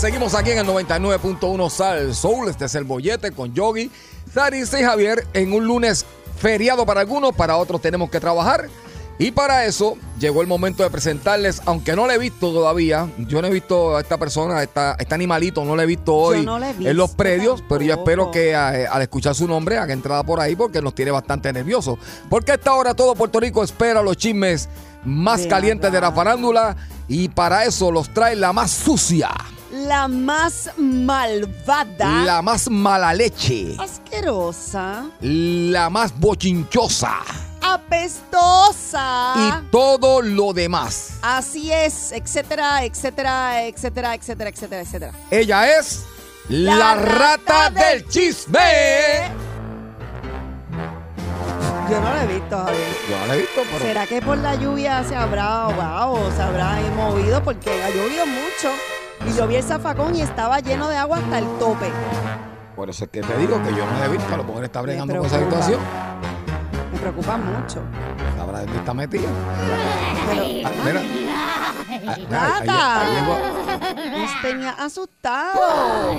Seguimos aquí en el 99.1 Sal Soul. Este es el bollete con Yogi, Sarisa y Javier en un lunes feriado para algunos, para otros tenemos que trabajar. Y para eso llegó el momento de presentarles, aunque no le he visto todavía, yo no he visto a esta persona, a esta, a este animalito, no le he visto hoy no en los predios, pero yo espero que eh, al escuchar su nombre haga entrada por ahí porque nos tiene bastante nerviosos. Porque a esta hora todo Puerto Rico espera los chismes más De calientes de la farándula y para eso los trae la más sucia. La más malvada. La más mala leche. asquerosa. La más bochinchosa. Apestosa. Y todo lo demás. Así es, etcétera, etcétera, etcétera, etcétera, etcétera, etcétera. Ella es la, La rata, rata del chisme. Yo no lo he visto, Javier. Yo no la he visto, pero ¿Será que por la lluvia se habrá ahogado, se habrá movido? Porque ha llovido mucho. Y yo vi el zafacón y estaba lleno de agua hasta el tope. por eso es que te digo que yo no he visto. A lo mejor está bregando con esa situación. Me preocupa mucho. Sabrá dónde está metida. Pero, Ah, mira. Ah, mira, ahí- Rata. ahí llegó. nos tenía asustado.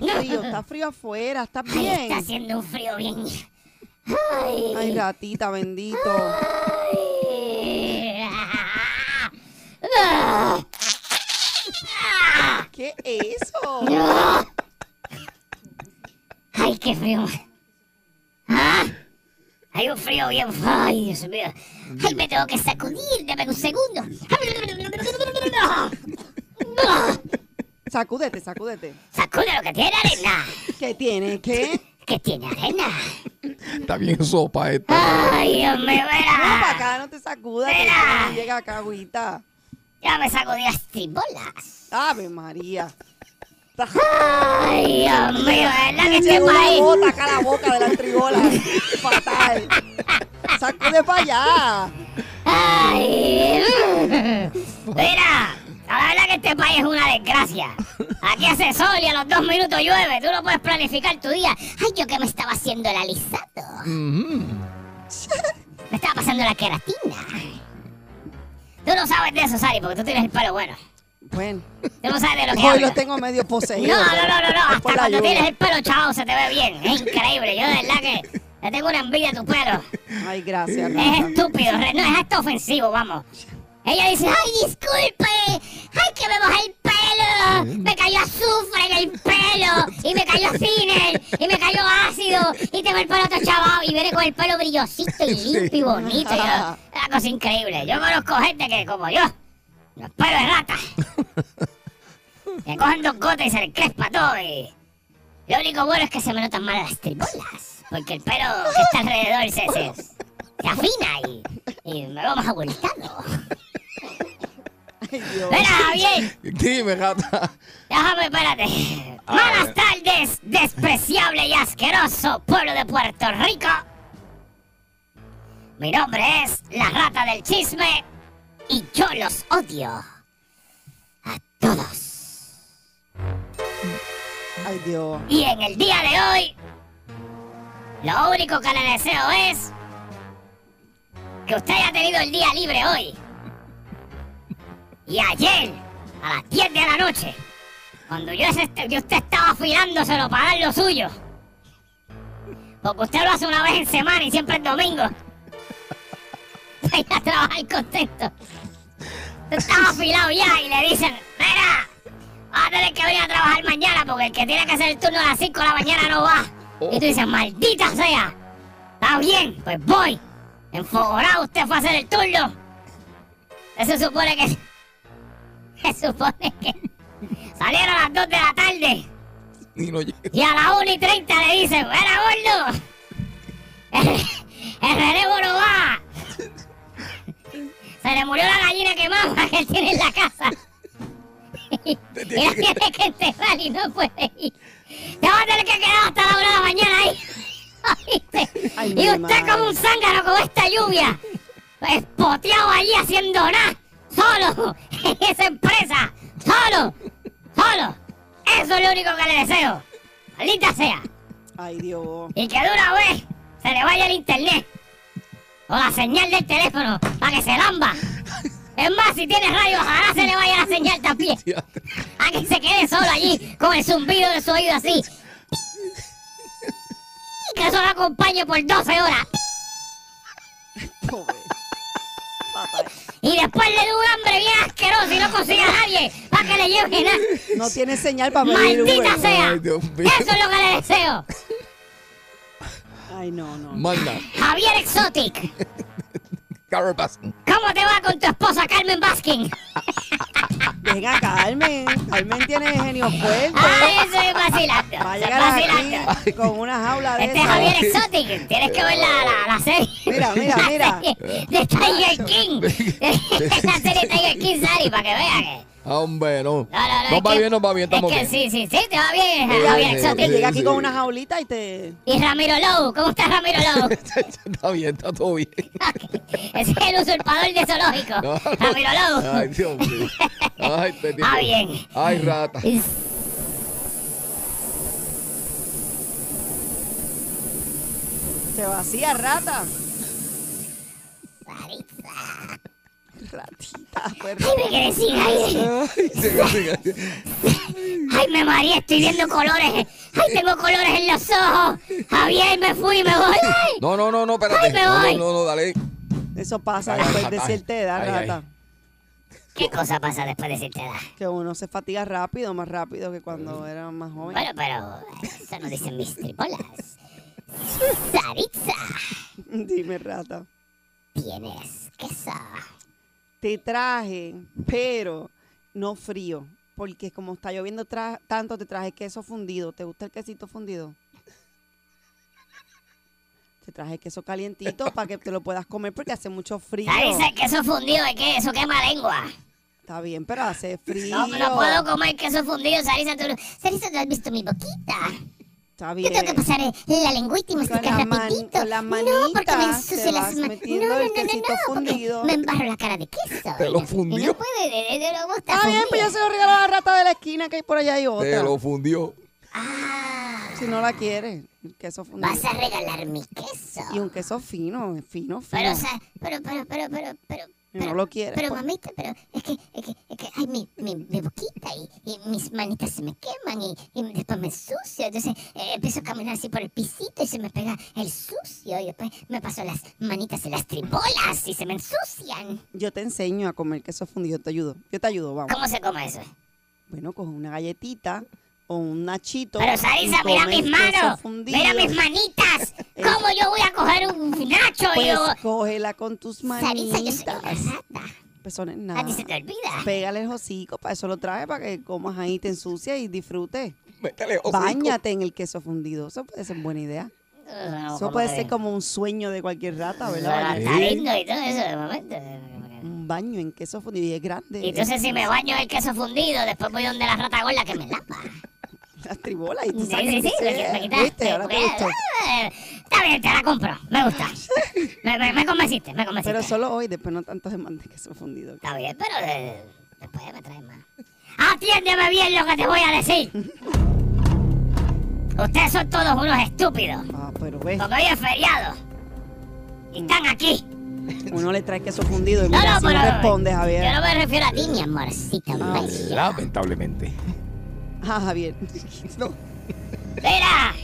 Está frío, está frío afuera, ¿estás Ay, está bien? haciendo un frío bien. Ay, ratita, bendito. ¿Qué es eso? Ay, qué frío. Ah, Hay un frío bien. Ay, Dios mío. Ay, me tengo que sacudir. Dame un segundo. Sacúdete, sacúdete. Sacude lo que tiene arena. ¿Qué tiene? ¿Qué? ¿Qué tiene arena? Está bien sopa esta. Ay, Dios mío, Ven para mira. acá, no te sacudas. que no llega acá, agüita. Ya me sacudí las tribolas. Ave María. Ay, Dios mío, ¿verdad que este una país? bota acá a la boca de la tribola. Fatal. Sacude para allá. Ay. Mira, la verdad que este país es una desgracia. Aquí hace sol y a los dos minutos llueve. Tú no puedes planificar tu día. Ay, yo que me estaba haciendo el alisado. Me estaba pasando la queratina. Tú no sabes de eso, Sari, porque tú tienes el pelo bueno. Bueno, Tú no sabes de lo que hoy hablo. lo tengo medio poseído. No, no, no, no, no. Hasta cuando tienes el pelo chao se te ve bien. Es increíble. Yo de verdad que le tengo una envidia a tu pelo. Ay, gracias, Es Rata. estúpido, no es hasta ofensivo, vamos. Ella dice, ay, disculpe, ay, que me mojé el pelo, me cayó azufre en el pelo, y me cayó cine, y me cayó ácido, y tengo el pelo todo chavado, y viene con el pelo brillosito y limpio y bonito. yo- una cosa increíble. Yo conozco gente que, como yo, los pelos de rata, que cogen dos gotas y se les crespa todo, y lo único bueno es que se me notan mal las tribolas, porque el pelo que está alrededor se, se, se afina y, y me veo más abultado. Mira, Javier, Dime, gata. déjame, espérate. Buenas tardes, despreciable y asqueroso pueblo de Puerto Rico. Mi nombre es la rata del chisme y yo los odio. A todos. Ay, Dios. Y en el día de hoy, lo único que le deseo es que usted haya tenido el día libre hoy. Y ayer, a las 10 de la noche, cuando yo, usted estaba afilándoselo para dar lo suyo. Porque usted lo hace una vez en semana y siempre es domingo. Ir a trabajar contento. Usted estaba afilado ya y le dicen, mira, vas a tener que venir a trabajar mañana porque el que tiene que hacer el turno a las 5 de la mañana no va. Y tú dices, maldita sea. Está bien, pues voy. Enfogonado usted fue a hacer el turno. Eso supone que... Se supone que... Salieron a las 2 de la tarde. Y no llega. Y a las 1 y 30 le dicen, ¡Mira, gordo! El, el relevo no va. Se le murió la gallina que mama que él tiene en la casa. Y, y la tiene que enterrar y no puede ir. Te vas a tener que quedar hasta la hora de la mañana ahí. ¿Oíste? Ay, y usted madre. como un zángano con esta lluvia. Espoteado allí haciendo nada. Solo. Esa empresa. Solo. Solo. Eso es lo único que le deseo. Maldita sea. Ay, Dios. Y que de una vez se le vaya el internet. O la señal del teléfono para que se lamba. Es más, si tiene radio, ojalá se le vaya la señal también. A que se quede solo allí con el zumbido de su oído así. Que eso lo acompañe por 12 horas. Pobre. Y después le dé un hambre bien asqueroso y no consigue a nadie para que le lleve nada. No tiene señal para pedir ¡Maldita sea! Ay, Dios mío. Eso es lo que le deseo. Ay, no, no. Manda. Javier Exotic. Carol Baskin. ¿Cómo te va con tu esposa Carmen Baskin? Venga, Carmen. Carmen tiene genio fuerte. Ay, eso es vacilando. Va a llegar aquí con una jaula de Este es. Javier Exotic. Tienes que ver la, la, la serie. Mira, mira, mira. De Tiger King. la serie Tiger King, Sari, para que vea que. Ah, Hombre, no. No, no, no. Nos va que- bien, nos va bien, estamos es que bien. sí, sí, sí, te va bien, Javier sí, llega aquí sí. con una jaulita y te. Y Ramiro Lowe, ¿cómo estás, Ramiro Lowe? está bien, está todo bien. Ese es el usurpador de zoológico. No. Ramiro Lowe. Ay, Dios mío. Ay, te digo. Ah, bien. Ay, rata. Se vacía rata. Ratita. Ay, me quedé sin aire. Ay, siga, siga, siga. Ay, me mareé, estoy viendo colores. Ay, tengo colores en los ojos. Javier, me fui, me voy. Ay. No, no, no, no, espérate. Ay, me no, voy. no, no, no, dale. Eso pasa Ay, después ay, de cierta edad, ay, ay. rata. ¿Qué cosa pasa después de cierta edad? Que uno se fatiga rápido, más rápido que cuando era más joven. Bueno, pero eso no dicen mis tripolas. Saritza, Dime, rata. tienes queso. Te traje, pero no frío. Porque como está lloviendo tra- tanto, te traje queso fundido. ¿Te gusta el quesito fundido? Te traje queso calientito para que te lo puedas comer porque hace mucho frío. Saritza, el queso fundido de qué? Eso quema lengua. Está bien, pero hace frío. No, no puedo comer queso fundido, Sarisa. Tú, Sarisa, ¿tú has visto mi boquita? Está Yo tengo que pasar eh, la lengüita y Con masticar man- rapidito. con las no, porque me ensucio te las manos. no, no, no, no, no. Me embarro la cara de queso. Te lo fundió. No puede, de, de, de- no me gusta Está bien, pues yo se lo regalo a la rata de la esquina que hay por allá y Te otra. lo fundió. Ah, Si no la quiere, el queso fundido. vas a regalar mi queso. Y un queso fino, fino, fino. Pero, o sea, pero, pero, pero, pero, pero. Pero- no lo quieres, Pero, pues. mamita, pero es que, es que, es que, ay, mi, mi, mi boquita y, y mis manitas se me queman y, y después me ensucio. Entonces eh, empiezo a caminar así por el pisito y se me pega el sucio. Y después me paso las manitas en las tribolas y se me ensucian. Yo te enseño a comer queso fundido, te ayudo. Yo te ayudo, vamos. ¿Cómo se come eso? Bueno, coge una galletita o un nachito. Pero Sarisa, mira mis manos, fundido. mira mis manitas. ¿Cómo yo voy a coger un nacho Pues yo... cógela con tus Sarisa, manitas. yo soy una rata. Pues A ti se te olvida. Pégale el hocico, para eso lo trae, para que comas ahí, te ensucies y disfrutes. Hocico. Báñate en el queso fundido. Eso puede ser buena idea. Eso puede ser como un sueño de cualquier rata, ¿verdad? Está lindo y todo eso de momento. Un baño en queso fundido y es grande. Y entonces si me baño en el queso fundido, después voy donde la rata gorda que me lava. Las tribolas y tú Sí, sabes sí, que sí, sí. ¿Viste? Ahora te gustó. Está bien, te la compro. Me gusta. Me me, me, convenciste, me convenciste. Pero solo hoy, después no tantos de mantequilla fundido. Está bien, pero eh, después me traes más. Atiéndeme bien lo que te voy a decir. Ustedes son todos unos estúpidos. Ah, pero ves, Porque hoy es feriado. Y están aquí. uno le trae queso fundido y No, mira, no, si pero. no responde, Javier. Yo no me refiero a ti, mi amorcita bella. Lamentablemente. Ah, Javier. No. Mira,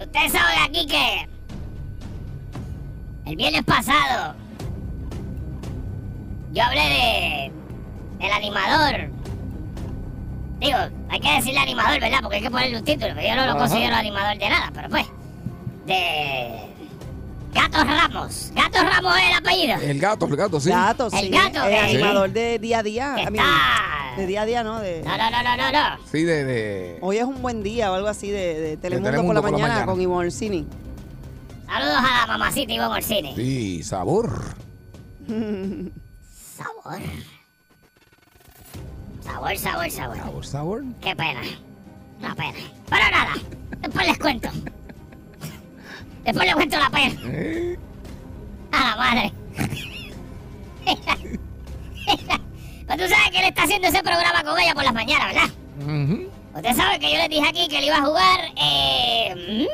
ustedes saben aquí que el viernes pasado yo hablé de del animador. Digo, hay que decirle animador, ¿verdad? Porque hay que ponerle un título, que yo no lo Ajá. considero animador de nada, pero pues. De Gatos Ramos. Gatos Ramos es el apellido. El gato, el gato, sí. Gato, El sí. gato, el que- animador de día a día. De día a día, ¿no? De, No, no, no, no, no, no. Sí, de. de... Hoy es un buen día o algo así de, de Telemundo, Telemundo por, la mañana, mañana. con Ivonne Orsini. Saludos a la mamacita Ivonne Orsini. Sí, sabor. Sabor. Sabor, sabor, sabor. Sabor, sabor. Qué pena. Una pena. Pero nada, después les cuento. Después les cuento la pena. Eh, A la madre. Pues tú sabes que él está haciendo ese programa con ella por las mañanas, ¿verdad? Usted sabe que yo les dije aquí que él iba a jugar. Eh,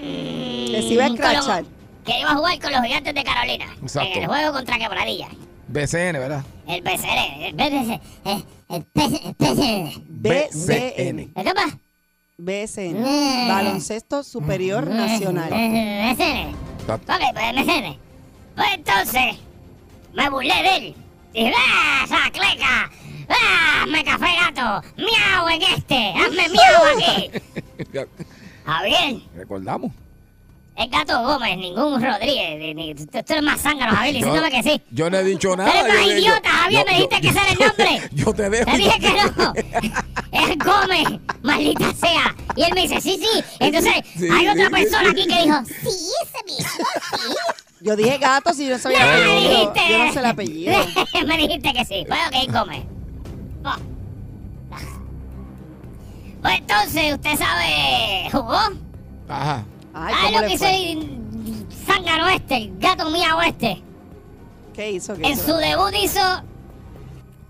mm, Que se iba a escrachar. Que iba a jugar con los gigantes de Carolina. Exacto. En el juego contra Quebradilla. BCN, ¿verdad? El BCN. El BCN. El, el BCN. BCN. ¿Qué pasa? BCN. Mm. Baloncesto Superior Nacional. Eh, BCN. Exacto. Ok, pues. Pues entonces, me burlé de él. Dije, ¡ah, esa cleca! ¡Ah, me café gato! ¡Miau en este! ¡Hazme miau aquí! Javier, Recordamos. Es Gato Gómez, ningún Rodríguez. ni- ni- tú, tú eres más zángano, Javier, diciéndome que sí. Yo no he dicho nada. eres más idiota, Javier, yo- me dijiste yo- que ese era el nombre. Yo te dejo. Te dije que no. Es Gómez, maldita sea. Y él me dice, sí, sí. Entonces, Sí, hay otra sí, persona sí. aquí que dijo, sí, ese mismo, sí. Yo dije gato si yo no sabía el No, me apellido. dijiste. Yo no sé el apellido. me dijiste que sí. Pues ok, come. Pues entonces, usted sabe, jugó. Ajá. Ay, ¿Sabe ¿cómo lo le que hizo el zángano este, el gato miau este? ¿Qué hizo? ¿Qué En hizo? su debut hizo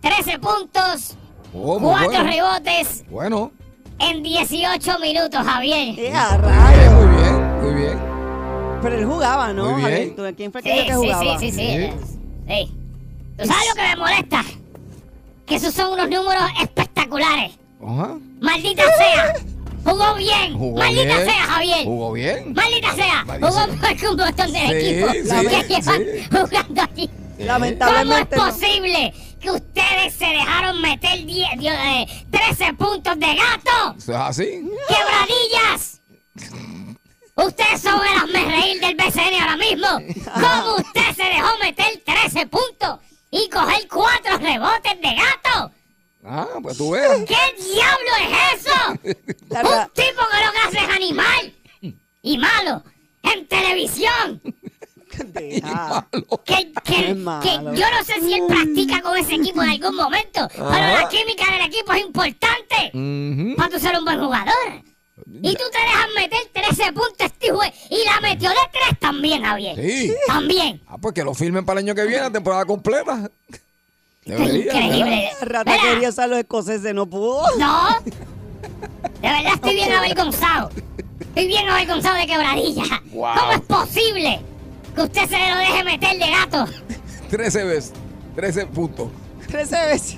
13 puntos, Oh, muy 4 bueno. rebotes Bueno. en 18 minutos, Javier. Eh, a Muy bien, muy bien. Pero él jugaba, ¿no? Muy bien. Javier? ¿Tú- ¿Quién fue Sí, que jugaba? sí, sí, sí, Sí. sí. ¿Tú sabes lo que me molesta? Que esos son unos números espectaculares. Ajá. ¡Maldita sea! ¡Jugó bien! Jugó ¡Maldita bien. sea, Javier! Jugó bien. ¡Maldita sea! Maldita Jugó sea. mejor que un montón de Sí, equipos sí, que llevan jugando allí. ¿Cómo es Lamentablemente. no. posible que ustedes se dejaron meter 10, Dios, eh, 13 puntos de gato? Eso es así. ¡Quebradillas! Ustedes son el hazme reír del BCN ahora mismo. ¿Cómo usted se dejó meter 13 puntos y coger 4 rebotes de gato? Ah, pues tú ves. ¿Qué diablo es eso? Un tipo que lo que hace es animal y malo en televisión. Deja. Que, que, malo. que yo no sé si él practica con ese equipo en algún momento, pero la química del equipo es importante Ujú. para tú ser un buen jugador. Y tú te dejas meter 13 puntos este y la metió de 3 también, Javier. Sí. También. Ah, pues que lo filmen para el año que viene, la temporada completa. Debería, increíble. Rata Mira, quería usar los escoceses, no pudo. No. De verdad estoy bien avergonzado. Estoy bien avergonzado de quebradilla. Wow. ¿Cómo es posible que usted se lo deje meter de gato? 13 veces. 13 puntos. 13 veces.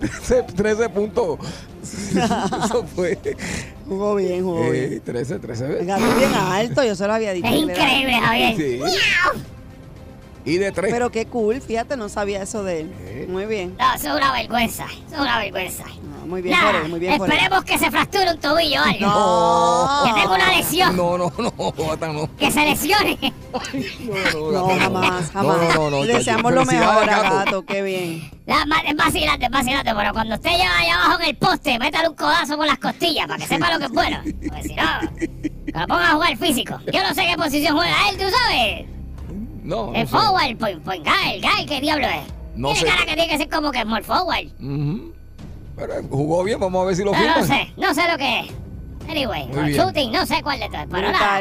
13, 13 puntos. Eso fue. Jugó bien, jugó bien. Eh, 13, 13 El veces. gato bien alto, yo se lo había dicho. Es increíble, Javier. Sí. Y de 3. Pero qué cool, fíjate, no sabía eso de él. Eh. Muy bien. No, eso es una vergüenza. Eso es una vergüenza. No, muy bien Nada, por él, muy bien por él. esperemos que se fracture un tobillo o algo. No. Que tenga una lesión. No, no, no, Gata, no. Que se lesione. No, No, Gata, jamás, jamás. No, no, no. Deseamos lo mejor a Gato. Qué bien. La- Es vacilante, es vacilante, pero cuando usted lleva allá abajo en el poste, métale un codazo por las costillas para que sepa lo que es bueno. Porque si no, que lo ponga a jugar físico. Yo no sé qué posición juega él, tú sabes. No, no El sé. forward, point, point guy, guy, ¿qué diablo es? No tiene sé. cara que tiene que ser como que small forward. Ujú. Pero jugó bien, vamos a ver si lo Pero no firman. sé, no sé lo que es. Anyway, Muy shooting, no sé cuál de todos. Pero nada.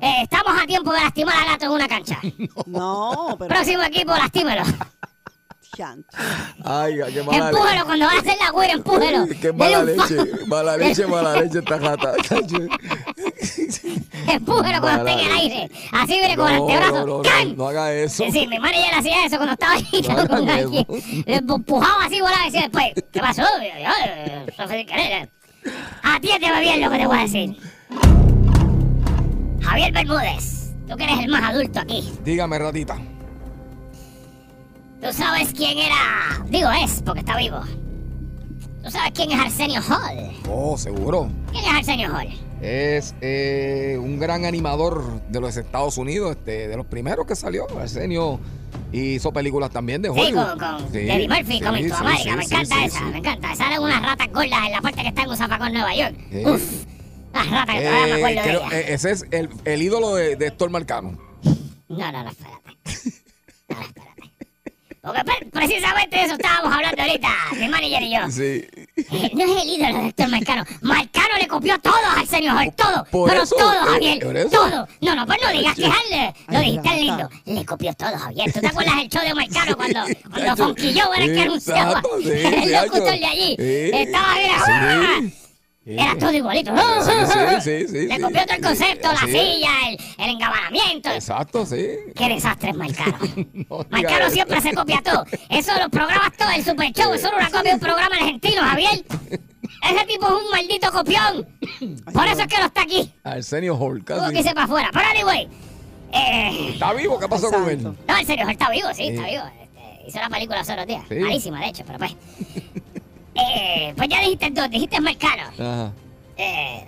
Eh, estamos a tiempo de lastimar a gato en una cancha. No, pero. Próximo equipo, lastímelo. Ay, qué mala Empújelo cuando va a hacer la güera, empújelo. leche. Qué mala leche. Mala leche, mala leche esta gata. Empújelo cuando esté en el aire. Así viene con el antebrazo. no, no, ¡Can! no, no haga eso. Sí, sí, mi manager hacía eso cuando estaba ahí No con alguien. Le empujaba así, volaba y decía después, ¿qué pasó? "Ay. Atiéndeme bien lo que te voy a decir. Javier Bermúdez, tú que eres el más adulto aquí. Dígame, ratita. ¿Tú sabes quién era? Digo es, porque está vivo. ¿Tú sabes quién es Arsenio Hall? Oh, seguro. ¿Quién es Arsenio Hall? Es eh, un gran animador de los Estados Unidos, este, de los primeros que salió. Arsenio hizo películas también de Sí, Hollywood. con, con Sí, Eddie Murphy, sí, como en sí, sí, América. me sí, encanta sí, esa, sí. me encanta. Salen unas ratas gordas en la parte que está en un zafacón Nueva York. Sí. Uf, las ratas que todavía me Eh, acuerdo de creo- ellas. eh, ese es el, el ídolo de, de Héctor Marcano. No, no, no, espérate. Porque pre- precisamente de eso estábamos hablando ahorita, mi manager y yo. Sí. Eh, No es el ídolo de Héctor Marcano. Marcano le copió todo al señor Hall, todo. Por pero eso, todo, eh, Javier. por eso. Todo. No, no, pues no digas que es él. Lo dijiste rata. lindo. Le copió todo, Javier. ¿Tú te acuerdas del show de Marcano cuando, cuando Joe era el que anunciaba? Sí, el locutor de allí. Sí. Estaba bien. Sí. ¡ah! Sí. Era todo igualito. Sí, sí, sí, sí, Le sí. copió todo el concepto, la silla, el, el engabanamiento. Exacto, sí. Qué desastre es Marcano. No eso. siempre se copia todo. Eso los programas todo, el Super Show, eso era una copia de un programa argentino, Javier. Ese tipo es un maldito copión. Por eso es que no está aquí. Arsenio Hall, Tuvo casi. que irse para afuera. Pero anyway. Eh, ¿Está vivo? ¿Qué pasó con él? No, en serio, él está vivo, sí, está vivo. Este, hizo la película hace unos días. Sí. Malísima, de hecho, pero pues. Eh, pues ya dijiste dos, dijiste Marcano. Ajá. Eh,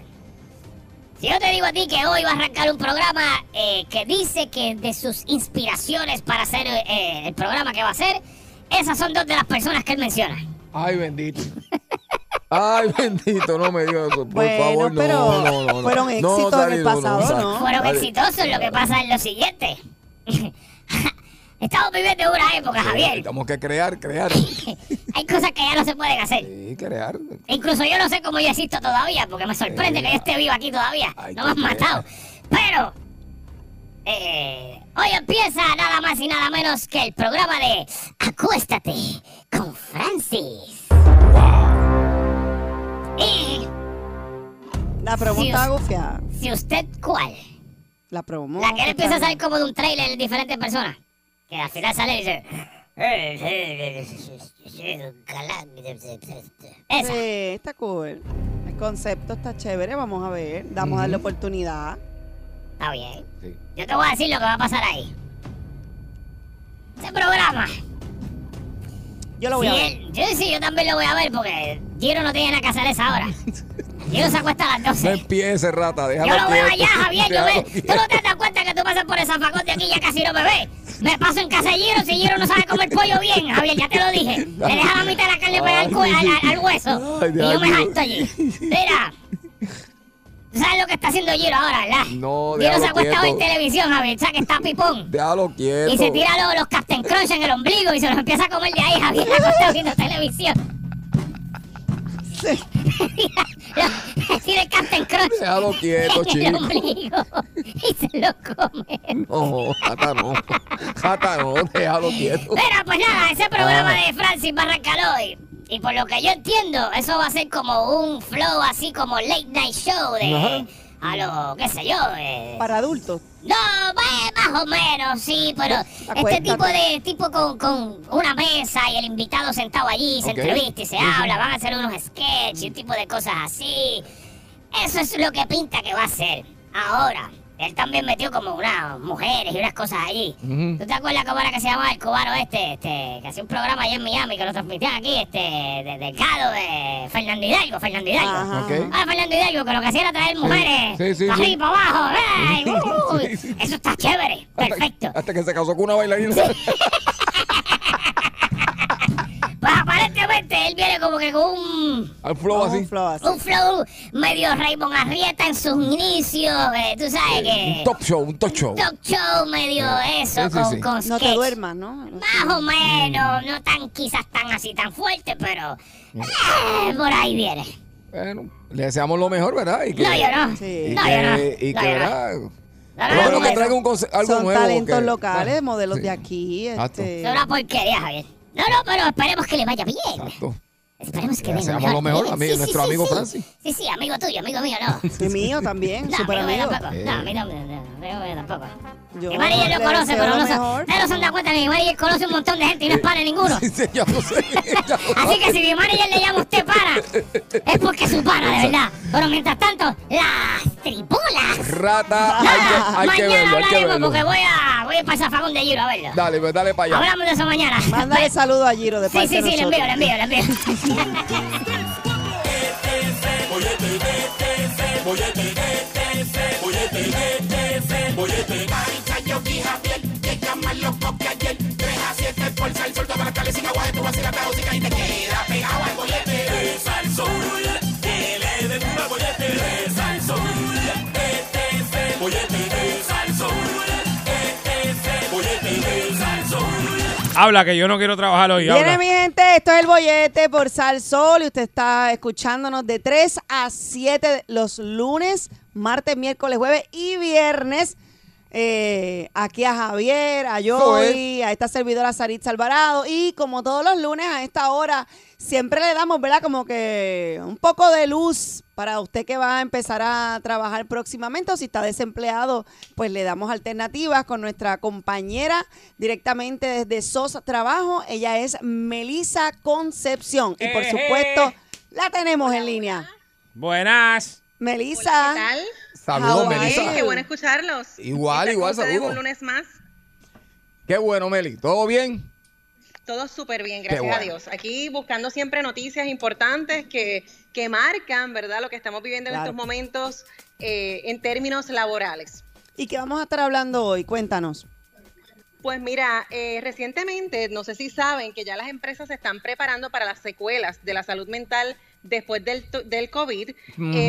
si yo te digo a ti que hoy va a arrancar un programa eh, que dice que de sus inspiraciones para hacer eh, el programa que va a hacer, esas son dos de las personas que él menciona. Ay, bendito. Ay, bendito, no me digas eso. Por Bueno, favor, no, pero no, no, no. fueron No, éxitos en el pasado. ¿no? Fueron exitosos, lo que pasa es lo siguiente. Estamos viviendo una época, Javier. Tenemos que crear, crear. Hay cosas que ya no se pueden hacer. Sí, crear. Incluso yo no sé cómo yo existo todavía, porque me sorprende que yo esté vivo aquí todavía. Ay, no me has qué matado. Pero, eh, hoy empieza nada más y nada menos que el programa de Acuéstate con Francis. Y La es- gufiada. si usted cuál, La promo. la que le empieza a salir como de un trailer de diferentes personas, que al final sale y dice... Esa. Sí, está cool. El concepto está chévere, vamos a ver. Vamos a darle oportunidad. Está bien. Sí. Yo te voy a decir lo que va a pasar ahí. Ese programa. Yo lo voy si a ver. él- yo sí, yo también lo voy a ver porque Giro no tiene nada que hacer a esa hora. Giro se acuesta a las No 12. empiece, rata, déjalo Yo lo veo allá, Javier. Yo me- tú no te das cuenta que tú pasas por el zafacón de aquí y ya casi no me ves. Me paso en casa de Giro si Giro no sabe comer pollo bien, Javier, ya te lo dije. Le deja la mitad de la carne pegada al, hueso. Ay, y yo me jalto allí. Mira. ¿tú ¿Sabes lo que está haciendo Giro ahora, verdad? No, Giro se ha acostado en televisión, Javier. ¿Sabes que está pipón? Déjalo quieto. Y se tira los, los Captain Crunch en el ombligo y se los empieza a comer de ahí, Javier, acostado viendo televisión. Lo- Tira el Captain Crunch Déjalo quieto, en el chico. ombligo y se lo come. No, jata no. Jata no, déjalo quieto. Mira, pues nada, ese programa Ah. de Francis va a arrancar hoy. Y por lo que yo entiendo, eso va a ser como un flow así como late night show de... Ajá. A lo, qué sé yo, eh, Para adultos. No, más o menos, sí, pero este Acuéstate. tipo de tipo con, con una mesa y el invitado sentado allí, se entrevista y se habla, van a hacer unos sketches y un tipo de cosas así. Eso es lo que pinta que va a ser. Ahora, él también metió como unas mujeres y unas cosas allí. ¿Tú te acuerdas cómo era que se llamaba el cubano este, este, que hacía un programa allá en Miami que lo transmitían aquí, este, de Delgado, de Fernando Hidalgo, Fernando Hidalgo? Ah, Fernando Hidalgo, que lo que hacía era traer mujeres Sí, sí, para sí. arriba, para abajo. ¡ay! ¡uh! Sí, sí. Eso está chévere, perfecto. Hasta que se casó con una bailarina. él viene como que con un, Al flow Vamos así. un flow así. un flow medio Raymond Arrieta en sus inicios. eh, tú sabes que. Un top show, un top show. talk show medio eso, Sí, sí, con, sí. con No te duermas, ¿no? Más o menos, no tan quizás tan así tan fuerte, pero eh, por ahí viene. Bueno, le deseamos lo mejor, ¿verdad? Y que, No, yo no. Sí. y No, que, yo no. y que, No, traiga un algo Son nuevo. talentos que- locales, bueno, modelos sí. de aquí. Este, Es una porquería, Javier. No, no, pero esperemos que le vaya bien. Exacto. Esperemos que venga deseamos lo mejor, bien. amigo- nuestro amigo sí. Francis. Sí, sí, amigo tuyo, amigo mío, no. Y mío también, No, súper amigo mío amigo. tampoco. No, a mí no, no, no, amigo mío tampoco. Yo Que Mariel le lo conoce, deseo pero no se, mejor. ustedes no se han dado cuenta que mi Mariel conoce un montón de gente y no es para ninguno. Sí, sí, ya lo sé. ya lo Así que si mi Mariel le llama a usted para, es porque es su pana, de verdad. Pero mientras tanto, las tripolas. Rata, hay que, hay que mañana verlo, hay que verlo. porque voy a, voy a ir para el zafagón de Giro a verlo. Dale, pues dale para allá. Hablamos de eso mañana. Mándale saludo a Giro de Sí, parte sí, sí, le envío, le envío, le envío. Habla que yo no quiero trabajar hoy. Viene habla. mi gente, esto es el bollete por Sal Sol y usted está escuchándonos de 3 a 7 los lunes, martes, miércoles, jueves y viernes. Eh, aquí a Javier, a Joey, a esta servidora Sarit Alvarado y como todos los lunes a esta hora siempre le damos, ¿verdad? Como que un poco de luz para usted que va a empezar a trabajar próximamente o si está desempleado, pues le damos alternativas con nuestra compañera directamente desde SOS Trabajo. Ella es Melisa Concepción y por Ejé. supuesto la tenemos en línea. Buenas. Melisa. ¿Qué tal? Saludos, Melissa. you? Qué bueno escucharlos. Igual, igual, saludos. Un lunes más. Qué bueno, Meli. ¿Todo bien? Todo súper bien, gracias bueno. a Dios. Aquí buscando siempre noticias importantes que, que marcan, ¿verdad?, lo que estamos viviendo en Claro. estos momentos eh, en términos laborales. ¿Y qué vamos a estar hablando hoy? Cuéntanos. Pues mira, eh, recientemente, no sé si saben que ya las empresas se están preparando para las secuelas de la salud mental después del, to- del COVID, eh,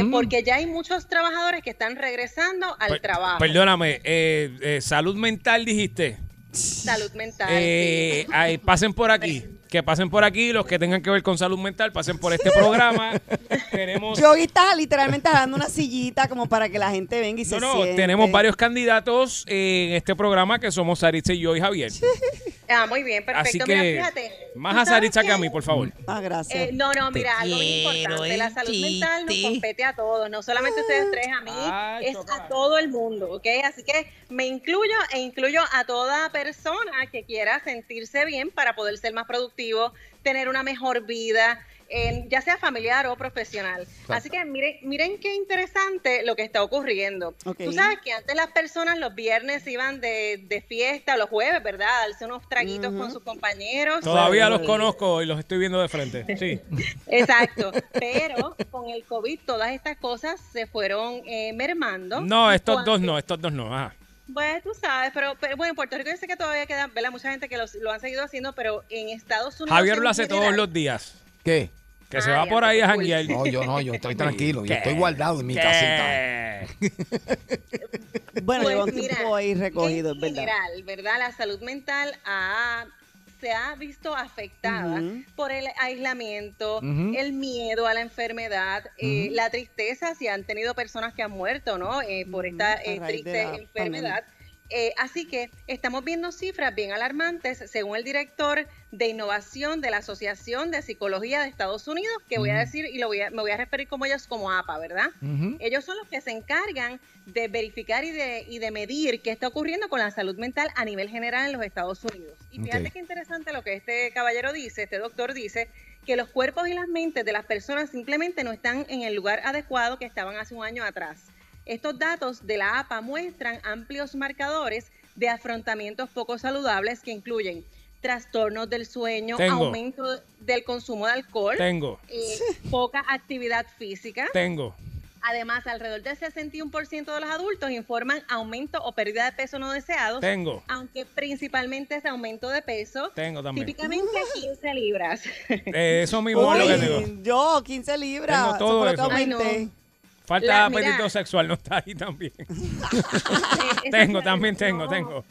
Ujú. porque ya hay muchos trabajadores que están regresando al Per- trabajo. Perdóname, eh, eh, salud mental dijiste. Salud mental. Eh, sí. ay, pasen por aquí. Que pasen por aquí. Los que tengan que ver con salud mental, pasen por este programa. tenemos. Yogi está literalmente dando una sillita como para que la gente venga y No, se no, siente. tenemos varios candidatos en este programa que somos Saritza y yo y Javier. Ah, muy bien, perfecto. Así Mira, que fíjate. Más ¿tú a Saritza que a mí, por favor. Ah, gracias. Eh, no, no, mira, algo bien importante. La salud mental nos compete a todos, no solamente a ustedes tres, a mí, Ay, es a todo el mundo, ¿ok? Así que me incluyo e incluyo a toda persona que quiera sentirse bien para poder ser más productivo, tener una mejor vida, en- ya sea familiar o profesional. Así que miren, miren qué interesante lo que está ocurriendo. Ok. Tú sabes que antes las personas los viernes iban de, de fiesta, los jueves, ¿verdad? A darse unos traguitos con sus compañeros. Todavía los conozco y los estoy viendo de frente. Sí. Exacto, pero con el COVID todas estas cosas se fueron eh, mermando. No, estos cuando- dos no, estos dos no. Ajá. Bueno, tú sabes, pero, pero, bueno, en Puerto Rico yo sé que todavía queda, ¿verdad? Mucha gente que los- lo han seguido haciendo, pero en Estados Unidos. Javier lo hace todos los días. ¿Qué? Que se Ah, va por ahí a janguear. No, yo no, yo estoy tranquilo. Yo ¿Qué? estoy guardado en mi ¿Qué? casita. bueno, Pues, un mira, tiempo ahí recogido, en es verdad. general, ¿verdad? La salud mental ha- se ha visto afectada por el aislamiento, el miedo a la enfermedad, eh, la tristeza, si han tenido personas que han muerto, ¿no? Eh, por esta eh, triste enfermedad. Eh, así que estamos viendo cifras bien alarmantes, según el director de innovación de la Asociación de Psicología de Estados Unidos, que voy a decir y lo voy a- me voy a referir como ellos como APA, ¿verdad? Ellos son los que se encargan de verificar y de, y de medir qué está ocurriendo con la salud mental a nivel general en los Estados Unidos. Y fíjate Ok. qué interesante lo que este caballero dice, este doctor dice, que los cuerpos y las mentes de las personas simplemente no están en el lugar adecuado que estaban hace un año atrás. Estos datos de la APA muestran amplios marcadores de afrontamientos poco saludables que incluyen trastornos del sueño, Tengo. aumento del consumo de alcohol, Tengo, eh, poca actividad física, tengo. Además, alrededor del 61% de los adultos informan aumento o pérdida de peso no deseados, Tengo. aunque principalmente ese aumento de peso, Tengo también. típicamente 15 libras. Eh, eso mismo es lo que tengo. yo, 15 libras. Tengo todo eso. Ay, no. Falta La- apetito sexual, no está ahí también. Tengo, también tengo, no. tengo.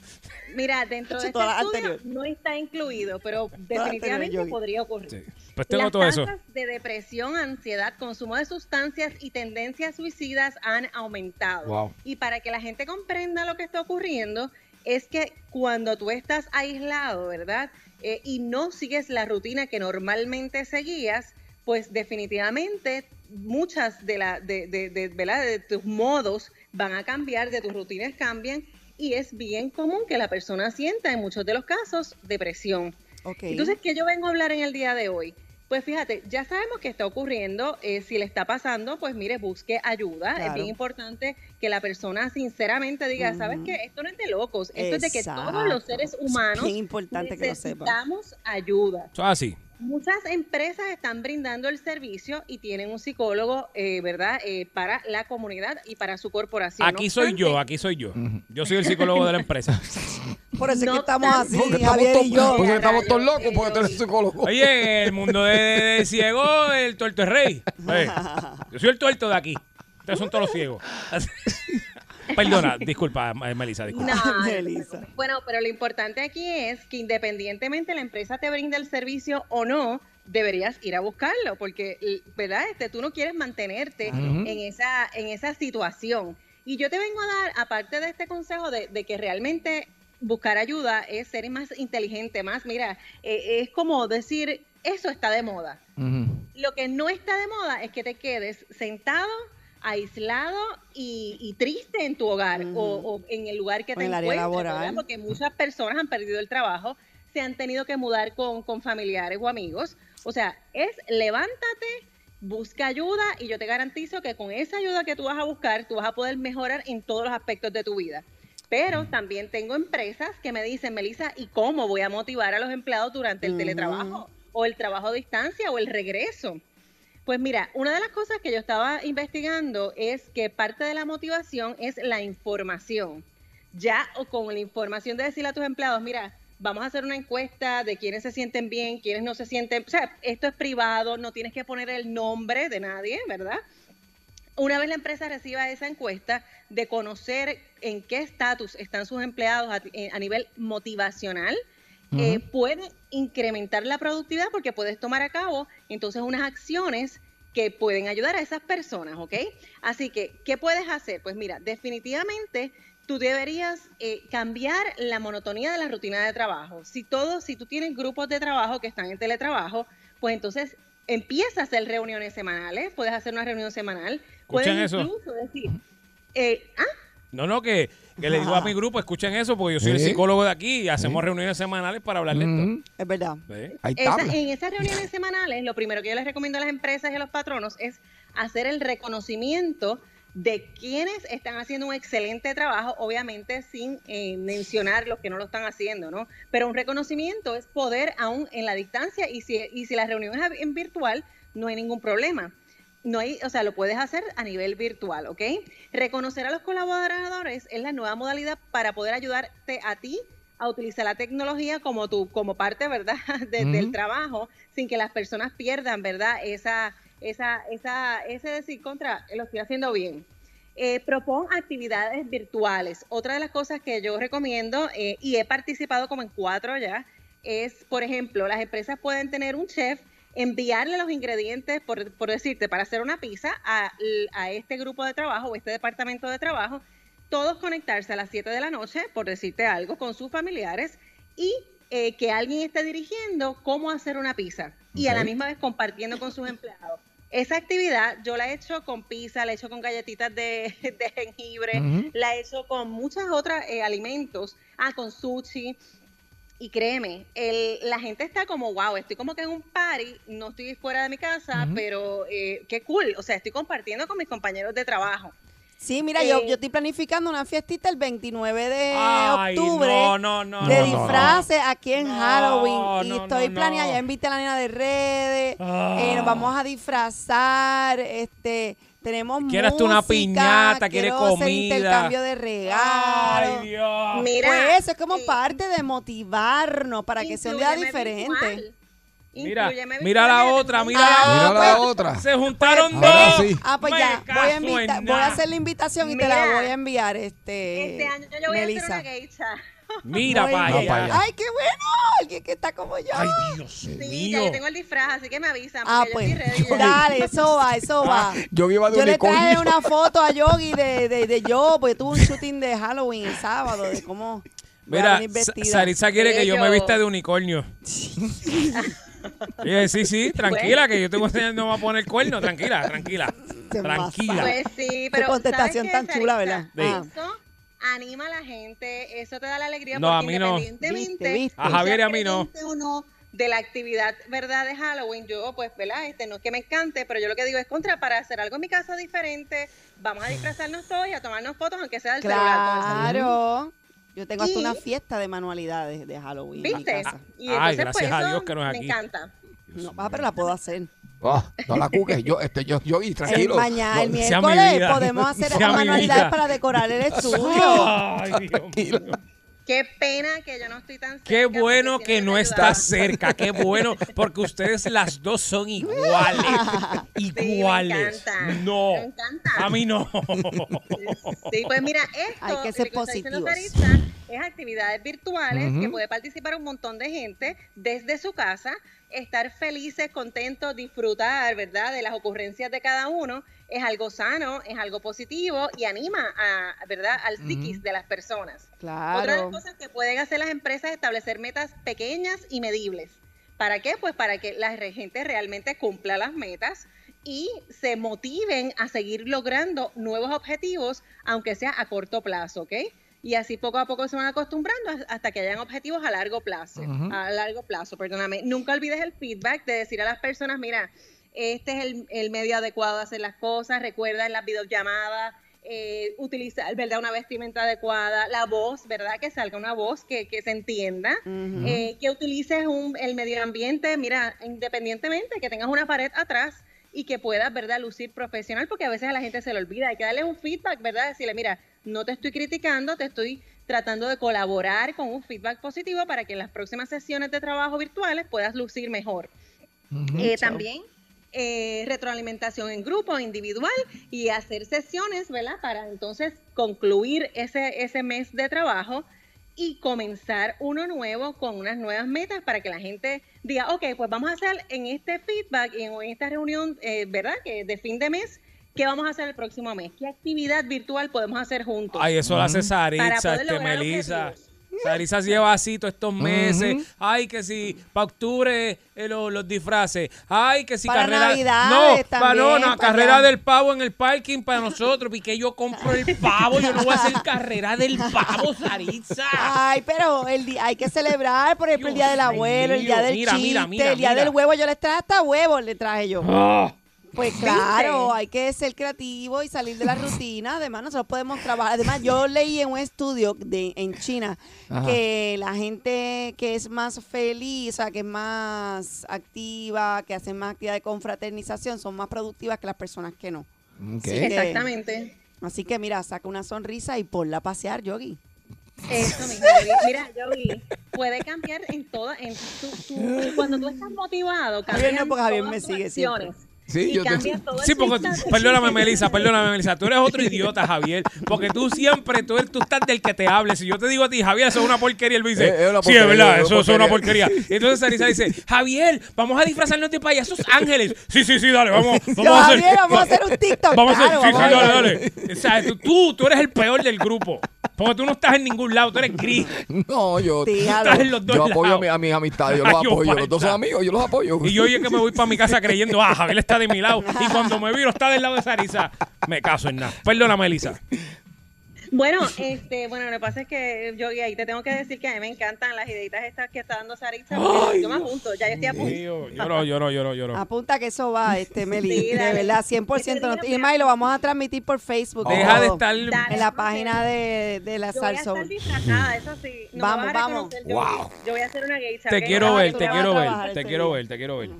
Mira, dentro de este estudio no está incluido, pero definitivamente podría ocurrir. Sí. Pues tengo Las todo eso. tasas de depresión, ansiedad, consumo de sustancias y tendencias suicidas han aumentado. Wow. Y para que la gente comprenda lo que está ocurriendo, es que cuando tú estás aislado, ¿verdad? Eh, y no sigues la rutina que normalmente seguías, pues definitivamente muchas de, la, de, de- de- ¿verdad? de tus modos van a cambiar, de tus rutinas cambian, y es bien común que la persona sienta, en muchos de los casos, depresión. Ok. Entonces, ¿qué yo vengo a hablar en el día de hoy? Pues fíjate, ya sabemos que está ocurriendo, eh, si le está pasando, pues mire, busque ayuda. Es bien importante que la persona sinceramente diga, ¿sabes qué? Esto no es de locos, esto es de que todos los seres humanos Es bien importante que lo sepan. necesitamos ayuda. Eso es así. Muchas empresas están brindando el servicio y tienen un psicólogo, eh, ¿verdad?, Eh, para la comunidad y para su corporación. Aquí No soy yo, aquí soy yo. Yo soy el psicólogo de la empresa. Por eso es No que estamos así, Porque estamos, Javier todos, y yo. porque estamos Ya, todos ya, locos porque tú eres psicólogo. Oye, en el mundo de, de ciego, el tuerto es rey. Yo soy el tuerto de aquí. Ustedes son todos los ciegos. Perdona, disculpa, eh, Melissa, disculpa. No, Melissa. bueno, pero lo importante aquí es que independientemente la empresa te brinde el servicio o no, deberías ir a buscarlo, porque, ¿verdad? Este, tú no quieres mantenerte en, esa, en esa situación. Y yo te vengo a dar, aparte de este consejo de, de que realmente buscar ayuda es ser más inteligente, más, mira, eh, es como decir, eso está de moda. Lo que no está de moda es que te quedes sentado, aislado y, y triste en tu hogar o, o en el lugar que O te en el área encuentres, laboral. Porque muchas personas han perdido el trabajo, se han tenido que mudar con, con familiares o amigos. O sea, es levántate, busca ayuda y yo te garantizo que con esa ayuda que tú vas a buscar, tú vas a poder mejorar en todos los aspectos de tu vida. Pero también tengo empresas que me dicen, Melissa, ¿y cómo voy a motivar a los empleados durante el teletrabajo o el trabajo a distancia o el regreso? Pues mira, una de las cosas que yo estaba investigando es que parte de la motivación es la información. Ya o con la información de decirle a tus empleados, mira, vamos a hacer una encuesta de quiénes se sienten bien, quiénes no se sienten, o sea, esto es privado, no tienes que poner el nombre de nadie, ¿verdad? Una vez la empresa reciba esa encuesta de conocer en qué estatus están sus empleados a, eh, a nivel motivacional, eh, puede incrementar la productividad porque puedes tomar a cabo entonces unas acciones que pueden ayudar a esas personas, ¿ok? Así que, ¿qué puedes hacer? Pues mira, definitivamente tú deberías eh, cambiar la monotonía de la rutina de trabajo. Si todo, si tú tienes grupos de trabajo que están en teletrabajo, pues entonces empieza a hacer reuniones semanales, puedes hacer una reunión semanal, puedes ¿Escuchan eso? incluso decir, eh, ah, No, no, que, que le digo a mi grupo, escuchen eso, porque yo soy el Sí. psicólogo de aquí y hacemos reuniones semanales para hablar de Ujú. Es verdad. esto. ¿Sí? Hay Esa- tablas. en esas reuniones semanales, lo primero que yo les recomiendo a las empresas y a los patronos es hacer el reconocimiento de quienes están haciendo un excelente trabajo, obviamente sin eh, mencionar los que no lo están haciendo, ¿no? Pero un reconocimiento es poder aún en la distancia y si, y si la reunión es en virtual, no hay ningún problema. No hay, o sea, lo puedes hacer a nivel virtual, ¿ok? Reconocer a los colaboradores es la nueva modalidad para poder ayudarte a ti a utilizar la tecnología como tu, como parte, ¿verdad?, de- del trabajo, sin que las personas pierdan, ¿verdad?, esa, esa, esa, ese decir contra, lo estoy haciendo bien. Eh, propon actividades virtuales. Otra de las cosas que yo recomiendo, eh, y he participado como en cuatro ya, es, por ejemplo, las empresas pueden tener un chef, enviarle los ingredientes, por, por decirte, para hacer una pizza a, a este grupo de trabajo o este departamento de trabajo, todos conectarse a las 7 de la noche, por decirte algo, con sus familiares y eh, que alguien esté dirigiendo cómo hacer una pizza y a la misma vez compartiendo con sus empleados. Esa actividad yo la he hecho con pizza, la he hecho con galletitas de, de jengibre, la he hecho con muchas otras eh, alimentos, ah, con sushi. Y créeme, el- la gente está como, wow, estoy como que en un party, no estoy fuera de mi casa, pero eh, qué cool, o sea, estoy compartiendo con mis compañeros de trabajo. Sí, mira, yo, Eh, yo estoy planificando una fiestita el 29 de Ay, octubre. no, no, no, de no, no, disfraces aquí en No, Halloween. Y estoy no, planeando, no. ya invité a la nena de redes. Ah. eh, nos vamos a disfrazar. Este, tenemos Quiere hasta una música, piñata, quiere comida. intercambio de regalos. Ay, Dios. Mira, Pues eso es como eh, parte de motivarnos para que sea un día diferente. virtual. Mira, Inclúyeme, mira la otra, mira Ah, la Mira otra. la otra. Se juntaron dos. sí. Ah, pues ya, voy a, voy a hacer la invitación y te la Mira, voy a enviar, este, Este año yo voy a Melissa. hacer una geisha. Mira para allá. Ay, qué bueno, alguien que está como yo. Ay, Dios Sí, ya mío. yo tengo el disfraz, así que me avisan. ah, porque pues, estoy ready dale, eso va, eso va. Yo iba de Yo le traje una foto a Yogi de, de, de yo, porque tuve un shooting de Halloween el sábado, de cómo voy a Mira, venir Sa- vestida. Sarisa quiere que yo me Bello. vista de unicornio. Sí, sí, tranquila, que yo te voy a enseñar, no va a poner cuerno, tranquila, tranquila, tranquila. Pues sí, pero contestación ¿sabes qué, tan chula, Sarita? ¿verdad? Sí. Eso anima a la gente, eso te da la alegría No, a porque mí no. independientemente Viste, viste. A Javier y a mí no. o no de la actividad, ¿verdad? De Halloween, yo, pues, ¿verdad? Este, no es que me encante, pero yo lo que digo es contra, para hacer algo en mi casa diferente, vamos a disfrazarnos todos y a tomarnos fotos, aunque sea del celular. con el Claro. Yo tengo hasta Y- una fiesta de manualidades de Halloween en mi ¿Viste? casa. Y Ay, entonces, gracias pues, a eso Dios que no es Me aquí. encanta. No, ah, pero la puedo hacer. Ah, no la cuques. Yo, este, yo, yo, y El tranquilo. mañana, el sea mi miércoles, podemos hacer Sea manualidades para decorar el estudio. Ay, Dios mío. Qué pena que yo no estoy tan cerca. Qué bueno que me no estás cerca, qué bueno, porque ustedes las dos son iguales. Iguales. encanta. No, Me encanta. a mí no. Sí, pues mira, esto Hay que ser positivos. Sarisa, es actividades virtuales que puede participar un montón de gente desde su casa, estar felices, contentos, disfrutar, ¿verdad? De las ocurrencias de cada uno. Es algo sano, es algo positivo y anima a, ¿verdad? Al psiquis de las personas. Otra de las cosas que pueden hacer las empresas es establecer metas pequeñas y medibles. ¿Para qué? Pues para que la gente realmente cumpla las metas y se motiven a seguir logrando nuevos objetivos, aunque sea a corto plazo, ¿ok? Y así poco a poco se van acostumbrando as- hasta que hayan objetivos a largo plazo. A largo plazo, perdóname. Nunca olvides el feedback de decir a las personas, mira, este es el, el medio adecuado de hacer las cosas. Recuerda en las videollamadas eh, utilizar, ¿verdad? Una vestimenta adecuada, la voz, ¿verdad? Que salga una voz que, que se entienda, eh, que utilices un, el medio ambiente, mira, independientemente, que tengas una pared atrás y que puedas, ¿verdad? Lucir profesional, porque a veces a la gente se le olvida, hay que darle un feedback, ¿verdad? Decirle, mira, no te estoy criticando, te estoy tratando de colaborar con un feedback positivo para que en las próximas sesiones de trabajo virtuales puedas lucir mejor. Eh, también eh, retroalimentación en grupo, individual y hacer sesiones, ¿verdad? Para entonces concluir ese, ese mes de trabajo y comenzar uno nuevo con unas nuevas metas para que la gente diga, ok, pues vamos a hacer en este feedback y en, esta reunión, eh, ¿verdad? Que de fin de mes, ¿qué vamos a hacer el próximo mes? ¿Qué actividad virtual podemos hacer juntos? Ay, eso lo hace poder este lograr Melisa. objetivos. Sarisa lleva así todos estos meses. Ay, que si para octubre eh, lo- los disfraces. Ay, que si Para carrera. Navidades no, para no, también, no, para carrera del pavo en el parking para nosotros. Y que yo compro el pavo. Yo no voy a hacer carrera del pavo, Sarisa. Ay, pero el día, hay que celebrar, por ejemplo, el día del abuelo, el día del mira, chiste, mira, mira, el día mira. del huevo. Yo les traje hasta huevos, le traje yo. Ah. Pues claro, hay que ser creativo y salir de la rutina. Además, nosotros podemos trabajar. Además, yo leí en un estudio de, en China Ajá. que la gente que es más feliz, o sea, que es más activa, que hace más actividad de confraternización, son más productivas que las personas que no. Que- Exactamente. Así que mira, saca una sonrisa y ponla a pasear, Yogi. Eso mismo. Yogi. Mira, Yogi, puede cambiar en toda, en tu, tu- cuando tú estás motivado, Javier no, porque Javier todas me sigue siempre. Sí, y yo te- cambia todo el Sí, porque, perdóname, Melissa, perdóname, Melissa. Tú eres otro idiota, Javier. Porque tú siempre, tú, eres, tú estás del que te hables. Si yo te digo a ti, Javier, eso es una porquería, él me dice, Eh, es sí, es verdad, es eso, es una porquería". entonces Sarisa dice, Javier, vamos a disfrazarnos de payasos ángeles. Sí, sí, sí, dale, vamos, vamos Yo, a hacer. Javier, vamos a hacer un TikTok. Vamos a hacer, claro, sí, sí, vamos a dale, dale. O sea, tú, tú, tú eres el peor del grupo. Porque tú no estás en ningún lado, tú eres gris. No, yo. Estás en los dos yo apoyo a, lados. mi- a mis amistades, yo los Ay, yo apoyo. Los dos son amigos, yo los apoyo. Y yo oye que me voy para mi casa creyendo, ah, Javier está de mi lado. Y cuando me viro está del lado de Sarisa, me caso en nada. Perdona, Melissa. Bueno, este, bueno, lo que pasa es que yo y ahí te tengo que decir que a mí me encantan las ideitas estas que está dando Saritza, porque yo me apunto, ya yo estoy a punto. Mío, lloro, lloro, lloro, lloro. Apunta que eso va, este Meli. Sí, de verdad, 100%. No, Este, Irma, y lo vamos a transmitir por Facebook. Deja de estar. Dale. En la página de, de la Yo voy a Salsoul. estar disfrazada, eso sí. No Vamos, vamos. yo, Wow. yo voy a hacer una geisha. Te quiero ver, te quiero ver, te quiero ver, te quiero ver.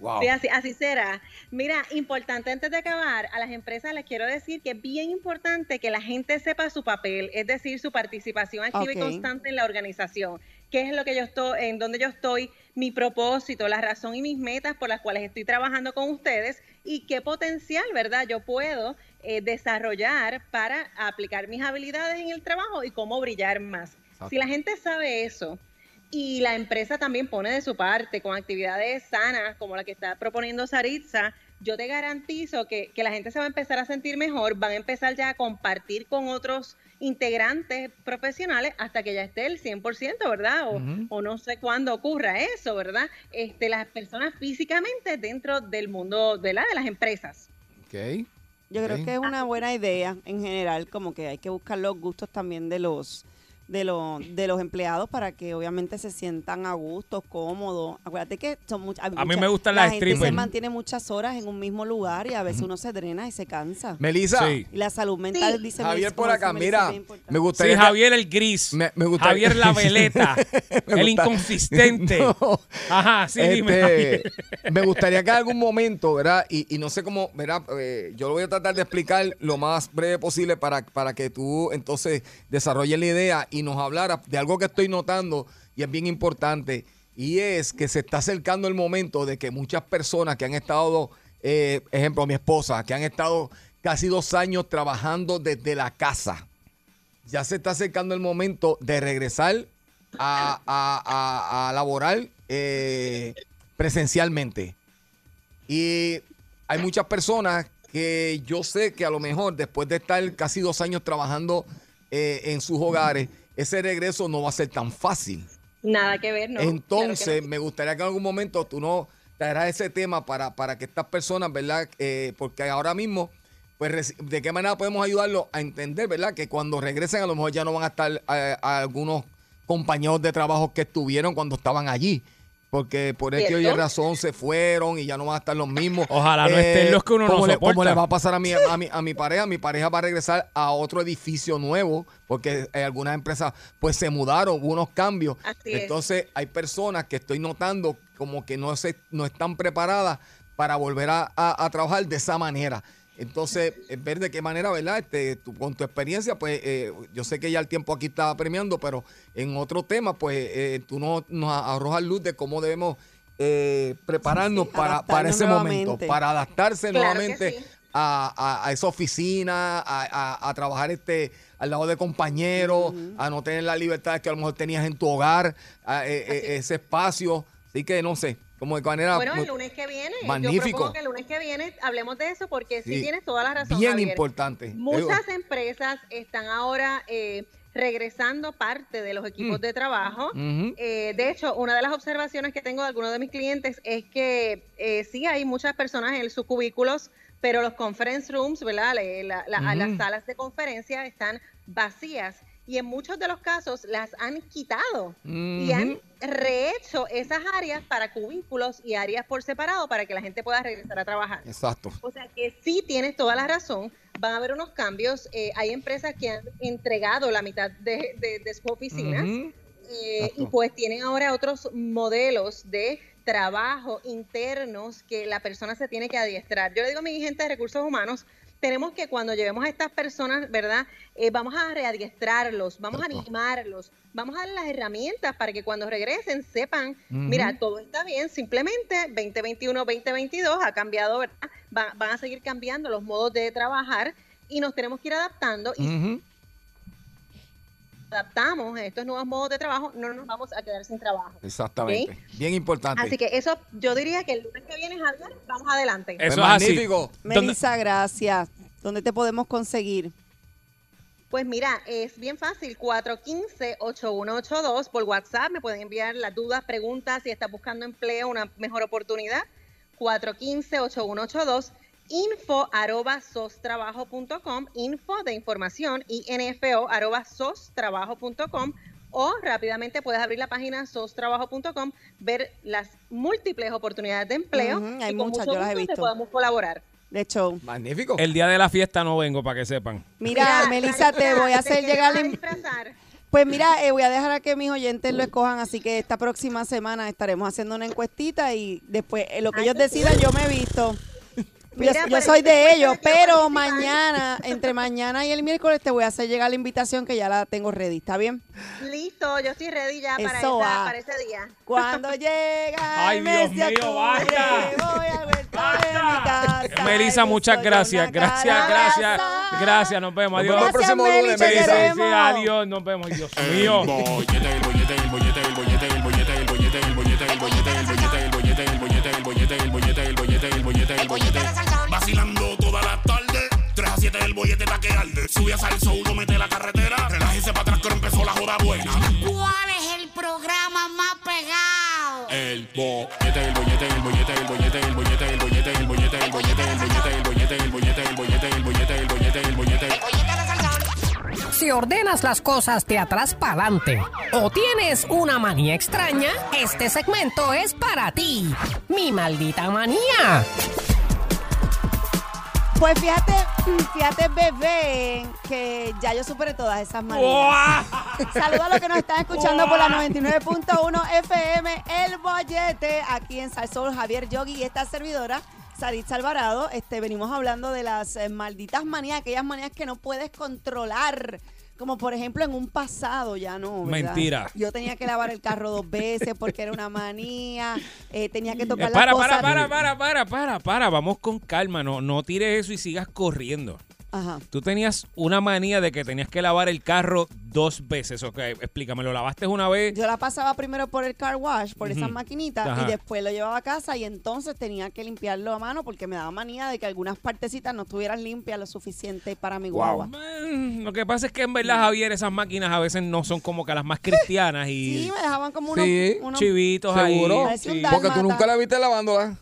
Wow. Sí, así, así será. Mira, importante antes de acabar, a las empresas les quiero decir que es bien importante que la gente sepa su papel, es decir, su participación activa y constante en la organización. ¿Qué es lo que yo estoy, en dónde yo estoy, mi propósito, la razón y mis metas por las cuales estoy trabajando con ustedes y qué potencial, ¿verdad? Yo puedo eh, desarrollar para aplicar mis habilidades en el trabajo y cómo brillar más. Si la gente sabe eso y la empresa también pone de su parte con actividades sanas como la que está proponiendo Saritza, yo te garantizo que, que la gente se va a empezar a sentir mejor, van a empezar ya a compartir con otros integrantes profesionales hasta que ya esté el 100%, ¿verdad? O, o no sé cuándo ocurra eso, ¿verdad? Este, las personas físicamente dentro del mundo, ¿verdad? De las empresas. Ok. Yo creo que es una buena idea en general, como que hay que buscar los gustos también de los de los de los empleados para que obviamente se sientan a gusto, cómodos. Acuérdate que son muchas A mí me gustan las la gente se strippers. mantiene muchas horas en un mismo lugar y a veces uno se drena y se cansa. Melissa, Sí. Y la salud mental Sí. dice Javier por acá, mira, me Sí, gustaría... que- Javier el gris. Me- me gustaría- Javier la veleta. El inconsistente. No. Ajá, sí, dime. Este, Javier. me gustaría que en algún momento, ¿verdad? Y, y no sé cómo, ¿verdad? Eh, yo lo voy a tratar de explicar lo más breve posible para, para que tú entonces desarrolles la idea y nos hablaras de algo que estoy notando y es bien importante. Y es que se está acercando el momento de que muchas personas que han estado, eh, ejemplo, mi esposa, que han estado casi dos años trabajando desde la casa ya se está acercando el momento de regresar a, a- a- a laborar eh, presencialmente. Y hay muchas personas que yo sé que a lo mejor después de estar casi dos años trabajando eh, en sus hogares, ese regreso no va a ser tan fácil. Nada que ver, ¿no? Entonces, Claro que no. me gustaría que en algún momento tú no traerás ese tema para, para que estas personas, ¿verdad? Eh, porque ahora mismo, pues, ¿de qué manera podemos ayudarlos a entender, ¿verdad? Que cuando regresen a lo mejor ya no van a estar eh, algunos compañeros de trabajo que estuvieron cuando estaban allí. Porque por X o Y razón se fueron y ya no van a estar los mismos. Eh, Ojalá no estén los que uno no como le, soporta. como le va a pasar a mi, a, mi, a mi pareja. Mi pareja va a regresar a otro edificio nuevo porque eh, algunas empresas pues se mudaron, hubo unos cambios. Así es. Entonces hay personas que estoy notando como que no, se, no están preparadas para volver a, a- a trabajar de esa manera. Entonces, ver de qué manera, ¿verdad? Este, tú, con tu experiencia, pues eh, yo sé que ya el tiempo aquí está premiando, pero en otro tema, pues eh, tú no, nos arrojas luz de cómo debemos eh, prepararnos Sí, para, ese momento, para adaptarse Claro nuevamente sí. a, a- a esa oficina, a, a- a trabajar este al lado de compañeros, a no tener las libertades que a lo mejor tenías en tu hogar, a, eh, eh, ese espacio. Así que no sé, como de manera Bueno, el lunes que viene, yo Magnífico. propongo que el lunes que viene hablemos de eso porque sí, Sí. tienes toda la razón. bien Javier. importante. Muchas empresas están ahora eh, regresando parte de los equipos de trabajo. Mm. Eh, de hecho, una de las observaciones que tengo de algunos de mis clientes es que eh, sí hay muchas personas en sus cubículos, pero los conference rooms, ¿verdad? La- la- la- Las salas de conferencia están vacías y en muchos de los casos las han quitado y han rehecho esas áreas para cubículos y áreas por separado para que la gente pueda regresar a trabajar. Exacto. O sea que sí tienes toda la razón. Van a haber unos cambios. Eh, hay empresas que han entregado la mitad de, de- de sus oficinas eh, y pues tienen ahora otros modelos de trabajo internos que la persona se tiene que adiestrar. Yo le digo a mi gente de recursos humanos, tenemos que cuando llevemos a estas personas, ¿verdad? Eh, vamos a readiestrarlos, vamos a animarlos, vamos a darles las herramientas para que cuando regresen sepan, mira, todo está bien, simplemente 2021, 2022 ha cambiado, ¿verdad? Va- van a seguir cambiando los modos de trabajar y nos tenemos que ir adaptando y. adaptamos a estos nuevos modos de trabajo, no nos vamos a quedar sin trabajo. Exactamente. Bien importante. Así que eso, yo diría que el lunes que viene, Javier, vamos adelante. Pues Eso es así. magnífico. ¿Dónde- Melissa, gracias. ¿Dónde te podemos conseguir? Pues mira, es bien fácil, 415-8182 por WhatsApp, me pueden enviar las dudas, preguntas, si estás buscando empleo, una mejor oportunidad, 415-8182, info arroba sostrabajo.com, info de información, info arroba sostrabajo.com o rápidamente puedes abrir la página sostrabajo.com, ver las múltiples oportunidades de empleo hay y con muchas, mucho yo las he gusto te visto. podemos colaborar. De hecho, Magnífico. El día de la fiesta no vengo para que sepan. mira, Melissa, te voy a hacer llegar la... Pues mira, eh, voy a dejar a que mis oyentes lo escojan, así que esta próxima semana estaremos haciendo una encuestita y después eh, lo que Ay, ellos decidan yo me he visto. Yo, Mira, yo para soy de ellos, pero mañana, entre mañana y el miércoles, te voy a hacer llegar la invitación que ya la tengo ready. ¿Está bien? Listo, yo estoy ready ya para, esa- para ese día. Cuando llega Ay, el mes Dios mío, basta. voy a de mi casa. Melissa, muchas gracias, gracias, gracias, gracias, nos vemos, Nos adiós. vemos el próximo Gracias, lunes, Melissa. sí, adiós, nos vemos, Ay, Dios mío. el bollete, el bollete, el bollete, el bollete, 3 a 7 el bollete está que arde. Sube a salso, uno mete la carretera, relájese para atrás que empezó la joda buena. ¿Cuál es el programa más pegado? El bollete, el bollete, el bollete, el bollete, el bollete, el bollete, el bollete, el bollete, el bollete, el bollete, el bollete, el bollete, el bollete, el bollete, el bollete. Si ordenas las cosas de atrás para adelante o tienes una manía extraña, este segmento es para ti. Mi maldita manía. Pues fíjate, fíjate, bebé, que ya yo superé todas esas manías. Saludos a los que nos están escuchando por la 99.1 FM, El Bollete, aquí en Salsol, Javier Yogi y esta servidora, Saritza Alvarado. Este, venimos hablando de las eh, malditas manías, aquellas manías que no puedes controlar. Como por ejemplo en un pasado, ya no. ¿verdad? Mentira. Yo tenía que lavar el carro dos veces porque era una manía. eh, tenía que tocar Eh, las para, cosas. para, para, para, para, para, para, vamos con calma, no, no tires eso y sigas corriendo. Ajá. Tú tenías una manía de que tenías que lavar el carro dos veces, ok, explícame, ¿lo lavaste una vez? Yo la pasaba primero por el car wash, por esas Ujú. maquinitas, Ajá. y después lo llevaba a casa y entonces tenía que limpiarlo a mano porque me daba manía de que algunas partecitas no estuvieran limpias lo suficiente para mi guagua. Mm, Lo que pasa es que en verdad, Javier, esas máquinas a veces no son como que las más cristianas y Sí, me dejaban como unos, Sí, unos- chivitos Seguro. ahí. Un dálmata. Porque tú nunca la viste lavándola.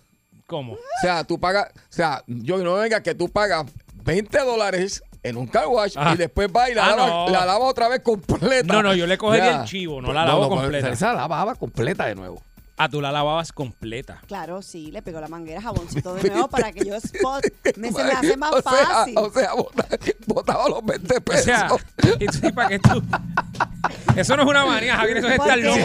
¿Cómo? O sea, tú pagas, o sea, yo no venga que tú pagas 20 dólares en un car wash Ajá. y después va y la, Ah, lava, no. la lava otra vez completa. No, no, yo le cogería Ya. el chivo, no la lavo completa. Esa la lavaba completa de nuevo. Ah, tú la lavabas completa. Claro, sí, le pegó la manguera, jaboncito de nuevo para que yo spot. Me, se me hace más o sea, fácil. o sea, bota- botaba los 20 O pesos. sea, y tú, ¿y para qué tú? Eso no es una manía, Javier, eso es estar loco.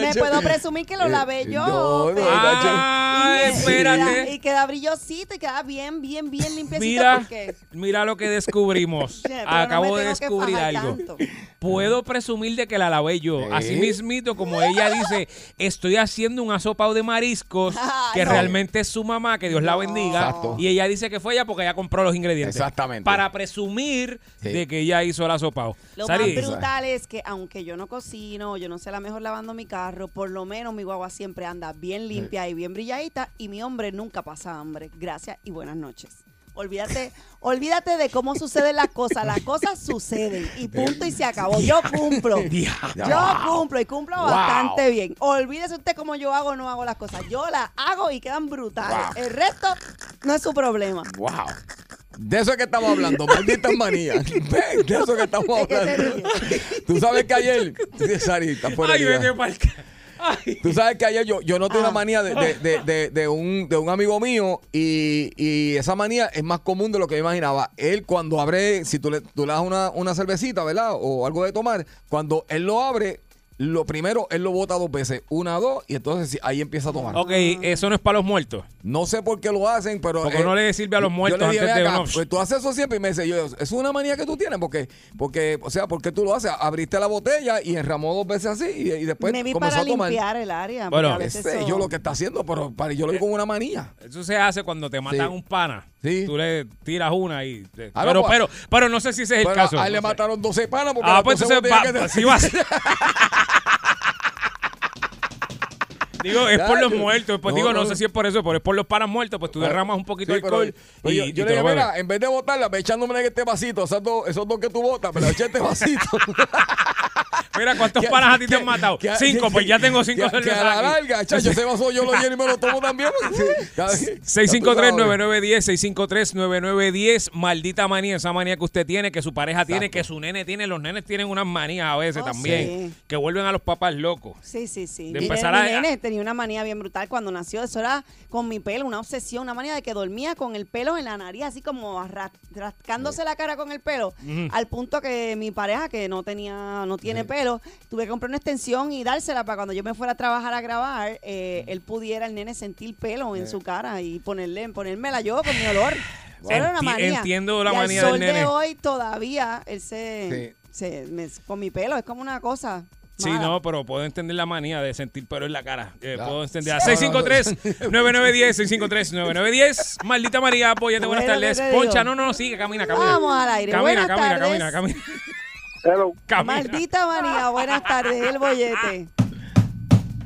Me ya. puedo presumir que lo lavé yo. no, Ah, y, me- espérate. y queda- y queda brillosito y queda bien, bien, bien limpiecito Mira, porque mira lo que descubrimos. No Acabo de descubrir algo. tanto. Puedo presumir de que la lavé yo. Sí. Así mismito, como ella dice, estoy haciendo un asopado de mariscos Ah, que no. realmente es su mamá, que Dios la bendiga. Exacto. Y ella dice que fue ella porque ella compró los ingredientes. Exactamente. Para presumir Sí. de que ella hizo el asopado. Lo más brutal es que aunque yo no cocino, yo no sé la mejor lavando mi carro, por lo menos mi guagua siempre anda bien limpia y bien brilladita y mi hombre nunca pasa hambre. Gracias y buenas noches. Olvídate, olvídate de cómo suceden las cosas. Las cosas suceden y punto y se acabó. Yo cumplo. Yo cumplo y cumplo Wow. bastante bien. Olvídese usted cómo yo hago o no hago las cosas. Yo las hago y quedan brutales. Wow. El resto no es su problema. Wow. De eso es que estamos hablando, malditas manías. De eso es que estamos ¿De qué te hablando. Tú sabes que ayer, Sarita, fuera Ay, vete Ay. Tú sabes que ayer yo, yo noté Ah. una manía de, de- de- de- de un, de un amigo mío y, y esa manía es más común de lo que yo imaginaba. Él cuando abre, si tú le, tú le das una, una cervecita, ¿verdad? O algo de tomar, cuando él lo abre, lo primero, él lo bota dos veces. Una, dos, y entonces sí, ahí empieza a tomar. Ok, eso no es para los muertos. No sé por qué lo hacen, pero... Porque no le sirve a los yo muertos le dije, antes "Ven de acá, uno". Pues tú haces eso siempre y me dice, yo, es una manía que tú tienes, porque, porque o sea, ¿por qué tú lo haces? Abriste la botella y enramó dos veces así y, y después Me vi comenzó para a tomar. limpiar el área. porque Bueno, a veces Ese, eso- yo lo que está haciendo, pero para, yo lo digo como una manía. Eso se hace cuando te matan Sí. un pana. Sí. Tú le tiras una y... te- Ah, no, pero, pues- pero, pero no sé si ese es el caso. a él le No sé. mataron 12 panas porque Ah, pues 12 entonces va, que- sí va a ser. Digo, es por los muertos. Pues no, digo, no, no. sé si es por eso, pero es por los panas muertos. Pues tú derramas un poquito Sí, de pero- alcohol pero y, yo, y yo te le bebes. mira, en vez de botarla, ve echándome en este vasito, esos dos, esos dos que tú botas, pero eché este vasito. Mira, ¿cuántos panas a ti te han matado? cinco, pues ya tengo cinco Que cervezas a la larga, chacho, ese vaso yo lo lleno y me lo tomo también. Sí, cada- ya tú sabes. 653-9910, 653-9910, maldita manía, esa manía que usted tiene, que su pareja tiene, que su nene tiene, los nenes tienen unas manías a veces Oh, también, sí. que vuelven a los papás locos. Sí, sí, sí. De Mi empezar nene- a- mi nene tenía una manía bien brutal cuando nació. Eso era con mi pelo, una obsesión, una manía de que dormía con el pelo en la nariz, así como rascándose la cara con el pelo. Al punto que mi pareja, que no tenía, no tiene pelo. Tuve que comprar una extensión y dársela para cuando yo me fuera a trabajar a grabar, eh, él pudiera, el nene, sentir pelo en su cara y ponerle, ponérmela yo con mi olor. Era una manía. entiendo la Y al manía del sol nene. de hoy todavía él se, se- me- con mi pelo es como una cosa. Sí, mala. no, pero puedo entender la manía de sentir pelo en la cara. Eh, Ya. Puedo entender. A Sí. 653-9910, 653-9910. Maldita María, apóyate, buenas tardes. Poncha, no, no, no, sigue, camina, camina. Vamos al aire. Camina, Buenas camina, tardes. camina, camina. Hello. Maldita manía, buenas tardes, el bollete.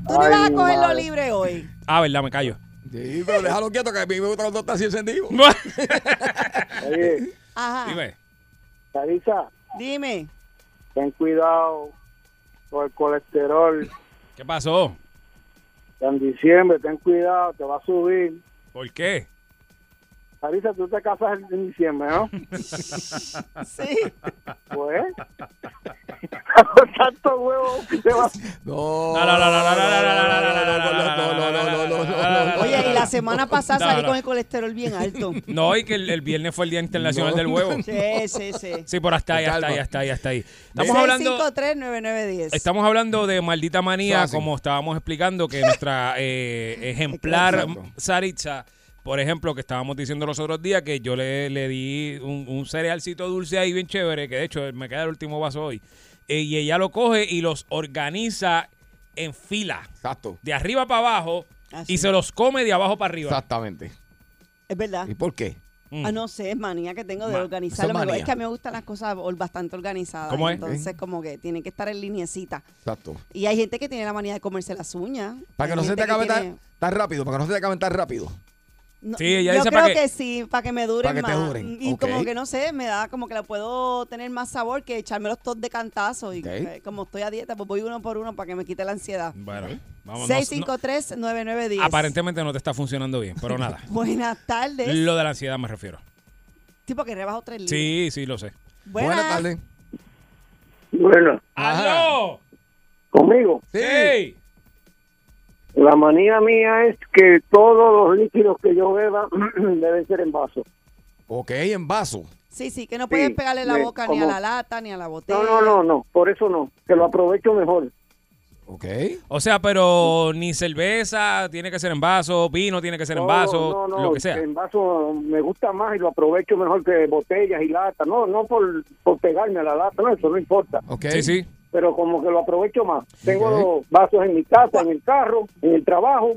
Tú no vas a cogerlo madre. libre hoy. Ah, verdad, me callo. Sí, pero déjalo quieto que a mí me gusta cuando está así encendido. Oye, Ajá. Dime. Sarisa, Dime. ten cuidado con el colesterol. ¿Qué pasó? En diciembre, ten cuidado, te va a subir. ¿Por qué? Marisa, tú te casas en diciembre, ¿no? Sí. Pues. Con tanto huevo. No. Oye, y la semana pasada salí con el colesterol bien alto. No, y que el, viernes fue el Día Internacional del Huevo. Sí, sí, sí. Sí, por hasta ahí, hasta ahí, hasta ahí, hasta ahí. Estamos hablando. Estamos hablando de maldita manía, como estábamos explicando, que nuestra ejemplar Saritza por ejemplo, que estábamos diciendo los otros días, que yo le, le di un, un cerealcito dulce ahí bien chévere, que de hecho me queda el último vaso hoy, eh, y ella lo coge y los organiza en fila, Exacto. de arriba para abajo, y se los come de abajo para arriba. Exactamente. Es verdad. ¿Y por qué? Mm. Ah, no sé, es manía que tengo de Ma- organizarlo. es. Es que a mí me gustan las cosas bastante organizadas. ¿Cómo es? Entonces, como que tienen que estar en lineecita. Exacto. Y hay gente que tiene la manía de comerse las uñas. Para que no se te acabe tiene- tan, tan rápido, para que no se te acaben tan rápido. No, Sí, ella yo dice creo para que- que sí, para que me duren Para que te más. duren, Y como que no sé, me da como que la puedo tener más sabor que echármelos todos de cantazo. Y eh, como estoy a dieta, pues voy uno por uno para que me quite la ansiedad. Bueno, vamos. no- no- 653-9910. aparentemente no te está funcionando bien, pero nada. Buenas tardes. Lo de la ansiedad me refiero. Tipo que rebajo tres libras. Sí, sí, lo sé. Buenas. Buenas tardes. Bueno. ¡Aló! conmigo. Sí. La manía mía es que todos los líquidos que yo beba deben ser en vaso. Ok, en vaso. Sí, sí, que no puedes Sí, pegarle la me- boca ni a la lata ni a la botella. No, no, no, no, por eso no, que lo aprovecho mejor. Ok. O sea, pero ni cerveza tiene que ser en vaso, vino tiene que ser en vaso, no, no, lo que sea. En vaso me gusta más y lo aprovecho mejor que botellas y latas. No, no por, por pegarme a la lata, no, eso no importa. Ok. Sí, sí. Pero como que lo aprovecho más. Tengo los vasos en mi casa, en el carro, en el trabajo,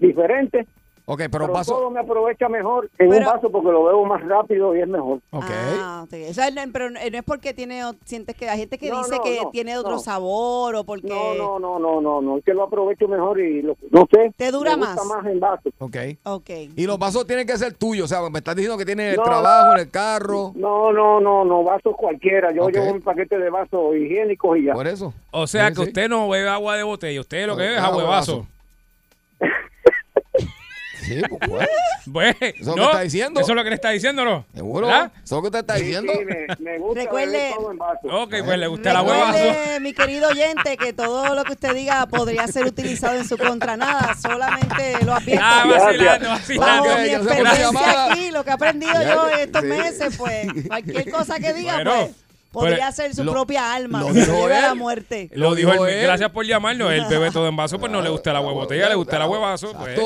diferentes. Ok, pero Pero, vaso. todo me aprovecha mejor en Pero- un vaso porque lo veo más rápido y es mejor. Ok. Ah, ok. O sea, no- pero no no es porque tiene, sientes que hay gente que No, dice no, que no, tiene otro no. sabor o porque No, no, no, no, no, no, es que lo aprovecho mejor y lo, no sé. Te dura me gusta más. más en vaso. Ok. Ok. Y los vasos tienen que ser tuyos. O sea, me estás diciendo que tiene el No. trabajo en el carro. No, no, no, no, vasos cualquiera. Yo Ok. llevo un paquete de vasos higiénicos y ya. Por eso. O sea Sí, que sí. usted no bebe agua de botella, usted lo que bebe es agua agua de de vaso. Sí, pues, bueno, Pues, es lo que está diciendo. Eso es lo que le está diciendo, ¿no? seguro. Eso es lo que usted está diciendo. sí, me, me gusta Recuerde- todo en vaso. Ok, pues le gusta vaso. Recuerde, mi querido oyente, que todo lo que usted diga podría ser utilizado en su contra. Nada, solamente lo advierto. Ah, vacilando, Bajo vacilando. Ok, mi la experiencia aquí, lo que he aprendido Ya, yo en estos sí. meses, pues, cualquier cosa que diga, Bueno, pues, podría pero ser su lo- propia alma. lo dijo a la él. muerte. Lo dijo él. él. Gracias por llamarnos. Él bebe todo en vaso, pues no le gusta de botella, le gusta de vaso. Pues.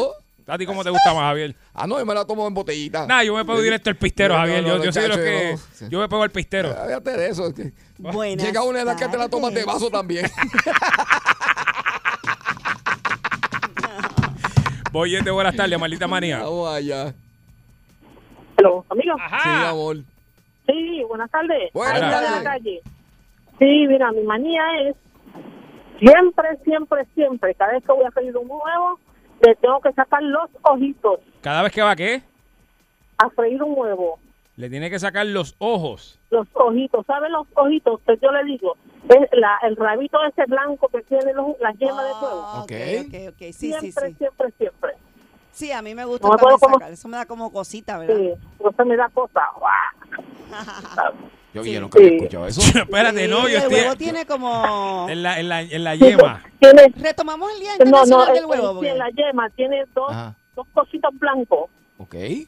¿A ti cómo te gusta más, Javier? Ah, no, yo me la tomo en botellita. Nah, yo me pego directo al pistero, No, Javier. no, Yo, no, yo soy de los chacho, que. no. Sí. Yo me pego al pistero. Fíjate de eso. Buenas Llega una edad que te la tomas de vaso también. Voy de buenas tardes, maldita manía. Vamos allá. Hello, amigo. Sí, amor. Sí, buenas tardes. Buenas tardes. la calle. Sí, mira, mi manía es siempre, siempre, siempre, cada vez que voy a pedir un huevo, le tengo que sacar los ojitos Cada vez que va, ¿qué? a freír un huevo. Le tiene que sacar los ojos. Los ojitos, ¿saben los ojitos? Que yo le digo, es la, el rabito ese blanco que tiene los, la yema de huevo. Ah, ok, Ok. ok, ok. Sí, sí, siempre, sí. siempre, siempre. Sí, a mí me gusta No me también puedo como- sacar. Eso me da como cosita, ¿verdad? Sí, se me da cosa. Yo, Sí. yo nunca había Sí. escuchado eso. Espérate, no, Sí, yo el estoy. huevo tiene como... En la, en la, en la yema. Tiene, Retomamos el Día no, no, Internacional del el- Huevo. el- porque- sí, la yema tiene dos, Ajá. dos cositos blancos, Ok. eh,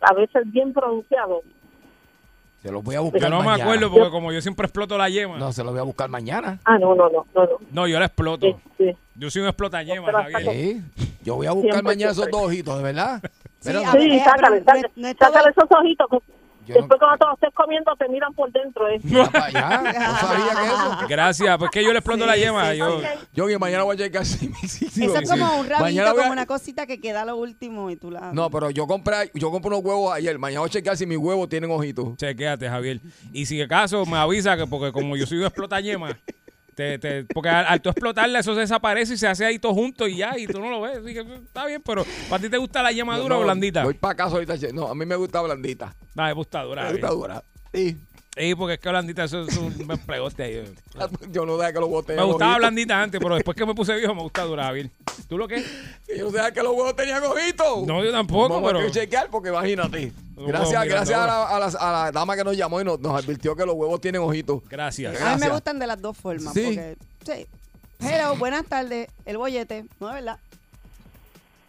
a veces bien pronunciados. Se los voy a buscar Yo no me acuerdo porque como yo siempre exploto la yema. No, se los voy a buscar mañana. Ah, no, no, no, no. no. No, yo la exploto. Sí. Yo soy un explota yema, Javier. Sí. Yo voy a buscar Siempre, mañana esos dos ojitos, de verdad. Sí, Sí, eh, sácale, sácale, no esos ojitos. No- después cuando te estés comiendo te miran por dentro. ¿eh? Mira para allá. No sabía que eso. Gracias, pues que yo le exploto Sí, la yema. sí, yo. Yo que mañana voy a checar si mi sí, sí, Eso es como un rabito, Mañana voy a- como una cosita que queda lo último y tú la... No, pero yo compré, yo compré unos huevos ayer. Mañana voy a checar si mis huevos tienen ojitos. Chequéate, Javier. Y si acaso me avisa que porque como yo soy un explota yema, te, te, porque al, al tú explotarla eso se desaparece y se hace ahí todo junto y ya, y tú no lo ves. Así que está bien, pero ¿para ti te gusta la yema dura No, o blandita? Voy para casa ahorita. che- No, a mí me gusta blandita. No, me gusta dura. Me gusta dura. Sí. Sí, porque es que blandita eso es un me plegote ahí. Yo no dejo que los huevos Me gustaba blandita antes, pero después que me puse viejo me gusta dura, Javier. ¿Tú lo qué? Yo no sabía que los huevos tenían ojitos. No, yo tampoco, Vamos pero- a chequear porque imagínate. No Gracias, gracias a la, a, la, a la dama que nos llamó y nos, nos advirtió que los huevos tienen ojitos. Gracias. A mí me Gracias. gustan de las dos formas. Sí. Porque, sí. Hello, buenas tardes. El bollete, ¿no es verdad?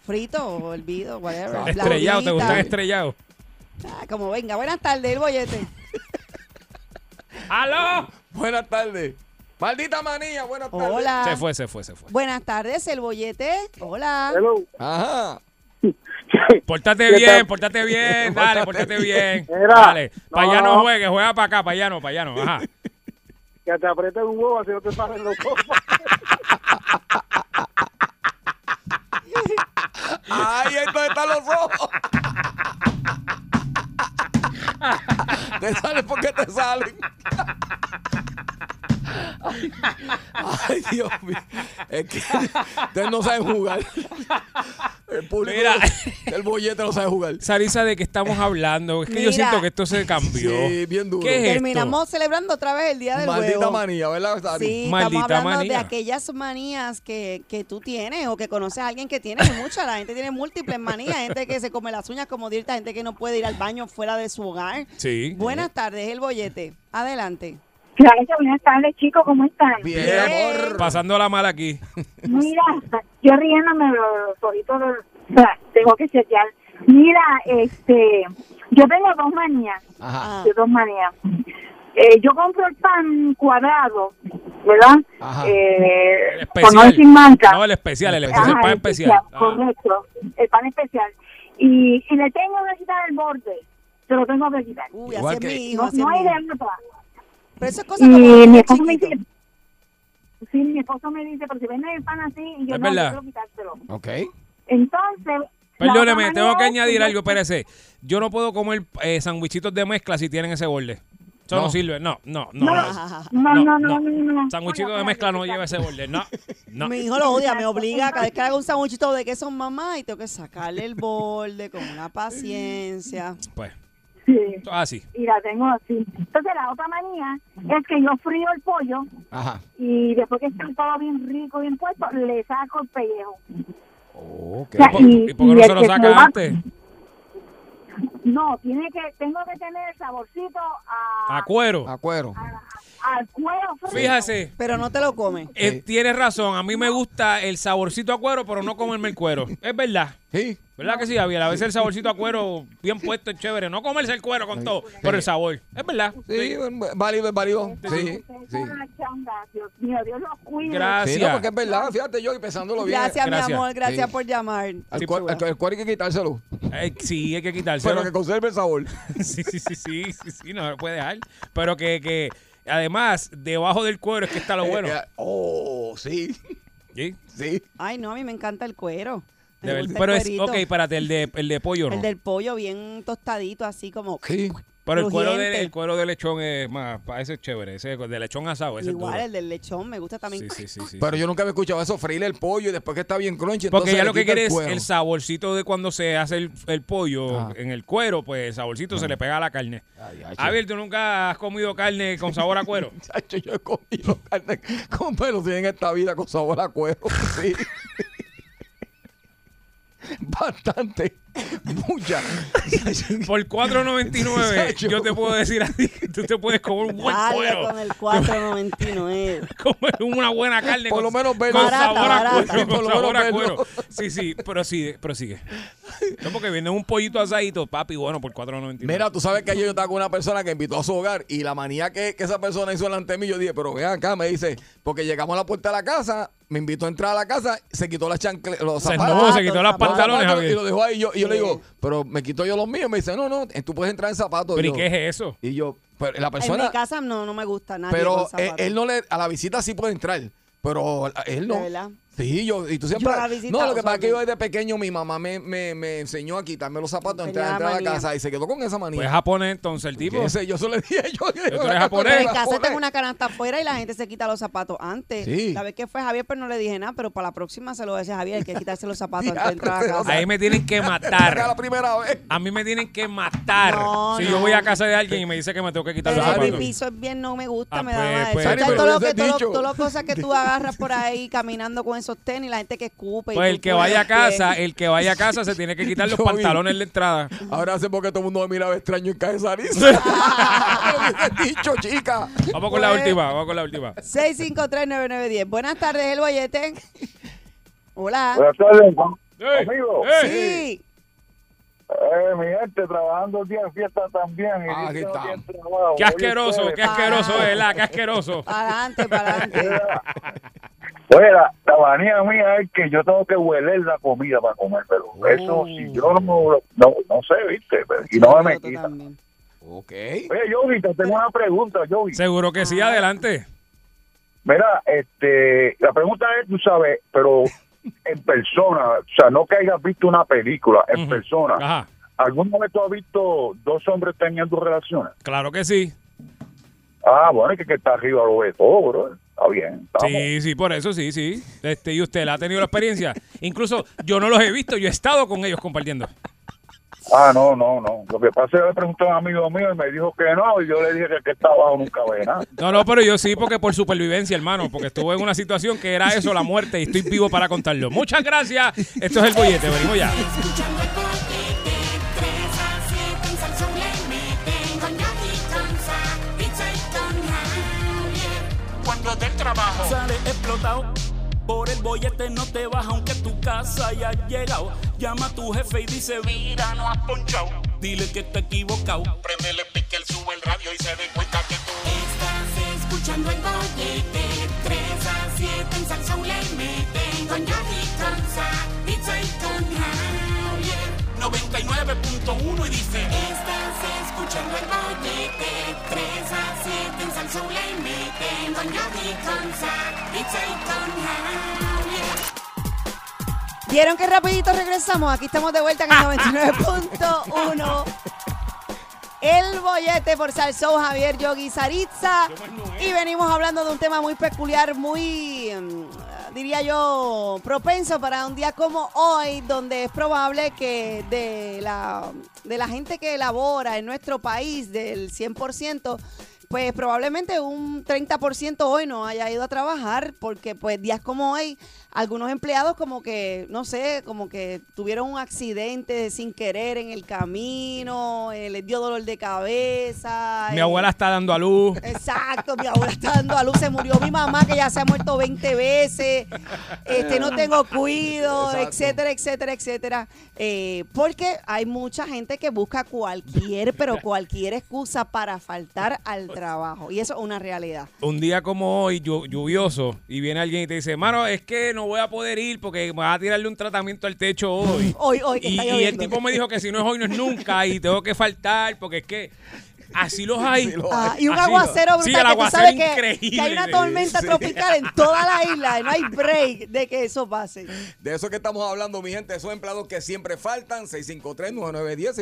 Frito o hervido, whatever. Estrellado, ¿te gustan estrellados? Ah, como venga, buenas tardes, el bollete. ¡Aló! Buenas tardes. Maldita manía, buenas tardes. Hola. Se fue, se fue, se fue. Buenas tardes, el bollete. Hola. Hello. Ajá. Pórtate ¿Qué bien, pórtate bien, dale, pórtate bien. Mira, Dale, para allá no juegues, juega para acá, para allá no, para allá no. Ajá. Que te aprieten un huevo así no te salen los ojos. Ahí es donde están los ojos. te salen porque te salen. Ay, Dios mío. Es que ustedes no saben jugar. El público, Mira. el bollete no sabe jugar. Sarisa, ¿de qué estamos hablando? Es que yo siento que esto se cambió. Sí, bien duro. ¿Qué es esto? Terminamos celebrando otra vez el Día del Maldita Huevo. manía, ¿verdad, Sari? Sí, Maldita estamos hablando manía. de aquellas manías que, que tú tienes o que conoces a alguien que tiene. Hay muchas, la gente tiene múltiples manías. Gente que se come las uñas como Dirta, gente que no puede ir al baño fuera de su hogar. Sí. Buenas tardes, el bollete. Adelante. Claro que buenas tardes, chicos, ¿cómo están? Bien, Bien. amor. Pasando la mala aquí. Mira, yo riéndome los ojitos, o sea, tengo que chequear. Mira, este, yo tengo dos manías, Ajá. Ah, yo dos manías. Eh, yo compro el pan cuadrado, ¿verdad? Ajá. Eh, El especial. decir marca. No, el especial, el especial, Ajá, el pan el especial. Ah. Correcto, el pan especial. Y, y le tengo que quitar el borde, se lo tengo que quitar. Uy, Igual que- mi hijo, No, no mi hay de otra. Pero eso es Y cosa como mi esposo me dice, sí, mi esposo me dice, pero si vende el pan así, y yo Es no, verdad. quiero quitárselo. Ok. Entonces, otra tengo que añadir algo, espérese. Yo no puedo comer eh, sandwichitos de mezcla si tienen ese borde. Eso no, No. sirve. No, no, no. No, no. no, no, no, no. no, no. Sandwichito de mezcla no lleva ese borde. No, no. Mi hijo lo odia, me obliga cada vez que hago un sanguchito de queso mamá y tengo que sacarle el borde con una paciencia. Pues, Sí, es así. y la tengo así. Entonces, la otra manía es que yo frío el pollo Ajá. y después que está todo bien rico, bien puesto, le saco el pellejo. Ok. O sea, y, ¿Y por qué no se lo saca antes? No, tiene que, tengo que tener el saborcito a, A cuero. A cuero. Al cuero frío. Fíjese, Pero no te lo come. eh, tienes razón. A mí me gusta el saborcito a cuero, pero no comerme el cuero. Es verdad. Sí. ¿Verdad que sí, Javier? A veces el saborcito a cuero bien puesto es chévere. No comerse el cuero con todo, por el sabor. Es verdad. Sí, válido, es válido. Sí, sí. Dios mío, Dios los cuide. Gracias. Sí, no, porque es verdad, fíjate yo y pensándolo bien. Gracias, mi amor, gracias Sí. por llamar. Al cuero hay que quitárselo, Eh, sí, hay que quitárselo. pero que conserve el sabor. Sí, sí, sí, sí, sí, sí, no lo puede dejar. Pero que, que además, debajo del cuero es que está lo bueno. Eh, eh, oh, sí, ¿Sí? sí. Ay, no, a mí me encanta el cuero. Me De ver- gusta el pero es, cuerito. ok, espérate, el de, el de pollo no. El del pollo bien tostadito, así como... Sí. Pero el cuero, de, el cuero de lechón es más, ese es chévere, ese de lechón asado, ese Igual, es el del lechón me gusta también. Sí, sí, sí, sí. Pero yo nunca había escuchado eso, freírle el pollo y después que está bien crunchy. Porque ya lo que quiere el es el saborcito de cuando se hace el, el pollo Ajá. en el cuero, pues el saborcito se le pega a la carne. Ay, Javier, ¿tú nunca has comido carne con sabor a cuero? Chacho, yo he comido carne con pelos en esta vida con sabor a cuero. Sí. Bastante. Mucha. Por 4.99 yo te puedo decir a ti que tú te puedes comer un buen Dale cuero. con el 4.99. Comer una buena carne Por con, lo menos verlo. con Barata, sabor a cuero. Por Con lo sabor menos a cuero. Sí, sí, prosigue, prosigue. No, porque viene un pollito asadito, papi, bueno, por 4.99. Mira, tú sabes que ayer yo estaba con una persona que invitó a su hogar y la manía que, que esa persona hizo delante de mí, yo dije, pero vean acá, me dice, porque llegamos a la puerta de la casa, me invitó a entrar a la casa, se quitó las chanclas, los Se zapatos. no, se quitó los zapatos, pantalones, zapatos, y lo dejó ahí. Yo, y yo le digo, pero me quito yo los míos. Me dice, no, no, tú puedes entrar en zapatos. ¿Pero y yo- qué es eso? Y yo, pero la En persona, mi casa no, no me gusta nadie pero él, zapatos. él no le, a la visita sí puede entrar, pero él no. Sí, yo, y tú siempre. Yo la no, lo que pasa es que yo desde pequeño mi mamá me, me, me enseñó a quitarme los zapatos antes de la entrar a la casa y se quedó con esa manía. Pues japonés entonces el tipo. ¿Qué sé? Yo solo le dije yo. yo eres la japonés? Pero en casa tengo una canasta afuera y la gente se quita los zapatos antes. Sí. La vez que fue Javier, pero no le dije nada, pero para la próxima se lo voy a decir a Javier, hay que quitarse los zapatos antes de entrar a casa. Ahí me tienen que Era la matar. primera vez. A mí me tienen que matar. No, si no. yo voy a casa de alguien y me dice que me tengo que quitar los Pero mi zapatos. piso es bien, no me gusta, Ah, me pues, da mal. pues, Eso, Sari, todo lo ese que, todas las cosas que tú agarras por ahí caminando con esos tenis, la gente que escupe. Pues el que vaya a casa, el que vaya a casa se tiene que quitar los pantalones de entrada. Ahora sé por qué todo el mundo me miraba extraño en casa de Sarisa. Lo dicho, chica. Vamos con la Pues- última, vamos con la última. 6539910. Buenas tardes, el bollete. Hola. Buenas tardes, amigo. Sí. Eh, mi gente, trabajando el día en fiesta también. y Ah, está. trabajo. ¡Qué asqueroso! ¡Qué asqueroso es, la! ¡Qué asqueroso! Para adelante, para adelante. Oye, la, la manía mía es que yo tengo que hueler la comida para comérmelo. Eso, si yo no, no, no sé, ¿viste? Pero- Y no me quita. también. Ok. Oye, Yogi, te tengo una pregunta, Yogi. Seguro que sí, adelante. Mira, este, la pregunta es, tú sabes, pero en persona, o sea, no que hayas visto una película, en persona. Ajá, ¿Alguna vez tú has visto dos hombres teniendo relaciones? claro que sí. Ah, bueno, es que, que está arriba lo ve todo, bro. Está bien. estamos. Sí, sí, por eso sí, sí. Este, y usted la ha tenido la experiencia. Incluso yo no los he visto, yo he estado con ellos compartiendo. Ah, no, no, no. Lo que pasa es que le pregunté a un amigo mío y me dijo que no, y yo le dije que el que está abajo nunca ve nada. No, no, pero yo sí, porque por supervivencia, hermano, porque estuve en una situación que era eso, la muerte, y estoy vivo para contarlo. Muchas gracias. Esto es el bollete, venimos ya. Trabajo Sale explotado. Por el bollete no te vas aunque tu casa haya llegado. Llama a tu jefe y dice, mira, no has ponchado. dile que está equivocado. Prendele pique, él sube el radio y se dé cuenta que tú Estás escuchando el bollete, 3 a 7 en Salsón le meten con Yogi, con Sa, pizza y con Javier. 99.1 y dice Estás escuchando el bollete 3 a 7 en Salsón le meten Con Yogi, con Sa, pizza y con Javier ¿Vieron que rapidito regresamos? Aquí estamos de vuelta en el 99.1. El bollete por Salsou Javier Yogi Saritza. Y venimos hablando de un tema muy peculiar, muy, mm, diría yo, propenso para un día como hoy, donde es probable que de la, de la gente que elabora en nuestro país, del 100%, pues probablemente un 30% hoy no haya ido a trabajar porque pues días como hoy algunos empleados como que, no sé, como que tuvieron un accidente sin querer en el camino, eh, les dio dolor de cabeza. Mi eh, abuela está dando a luz. Exacto, mi abuela está dando a luz, se murió mi mamá que ya se ha muerto 20 veces, este no tengo cuido, Exacto. etcétera, etcétera, etcétera. Eh, porque hay mucha gente que busca cualquier, pero cualquier excusa para faltar al trabajo. Y eso es una realidad. Un día como hoy, llu- lluvioso, y viene alguien y te dice, mano, es que no voy a poder ir porque me vas a tirarle un tratamiento al techo hoy. Hoy, hoy, que Y, está y el tipo me dijo que si no es hoy, no es nunca, y tengo que faltar porque es que así los hay. Así los Ah, y un Así- aguacero brutal Sí, el que tú aguacero sabes que, increíble. que hay una tormenta Sí. tropical en toda la isla y no hay break de que eso pase. De eso que estamos hablando, mi gente, esos empleados que siempre faltan, 653-9910,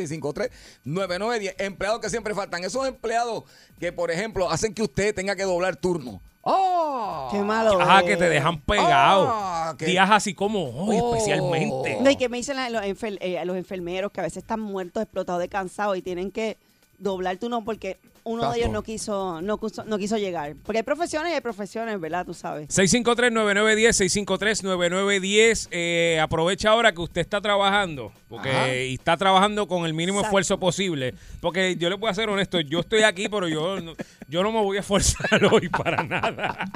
653-9910, empleados que siempre faltan, esos empleados que, por ejemplo, hacen que usted tenga que doblar turno. ¡Ah! Qué malo. Ajá, es. que te dejan pegado. Ah, que- Días así como hoy, Oh. especialmente. No, y que me dicen los, enfer- eh, los enfermeros que a veces están muertos, explotados de cansados y tienen que doblar turno porque uno de ellos no quiso, no quiso, no quiso llegar. Porque hay profesiones y hay profesiones, ¿verdad? Tú sabes. 653-9910, 653-9910. Eh, aprovecha ahora que usted está trabajando, porque Ajá. y está trabajando con el mínimo Exacto. esfuerzo posible. Porque yo le voy a ser honesto, yo estoy aquí, pero yo, no- yo no me voy a esforzar hoy para nada.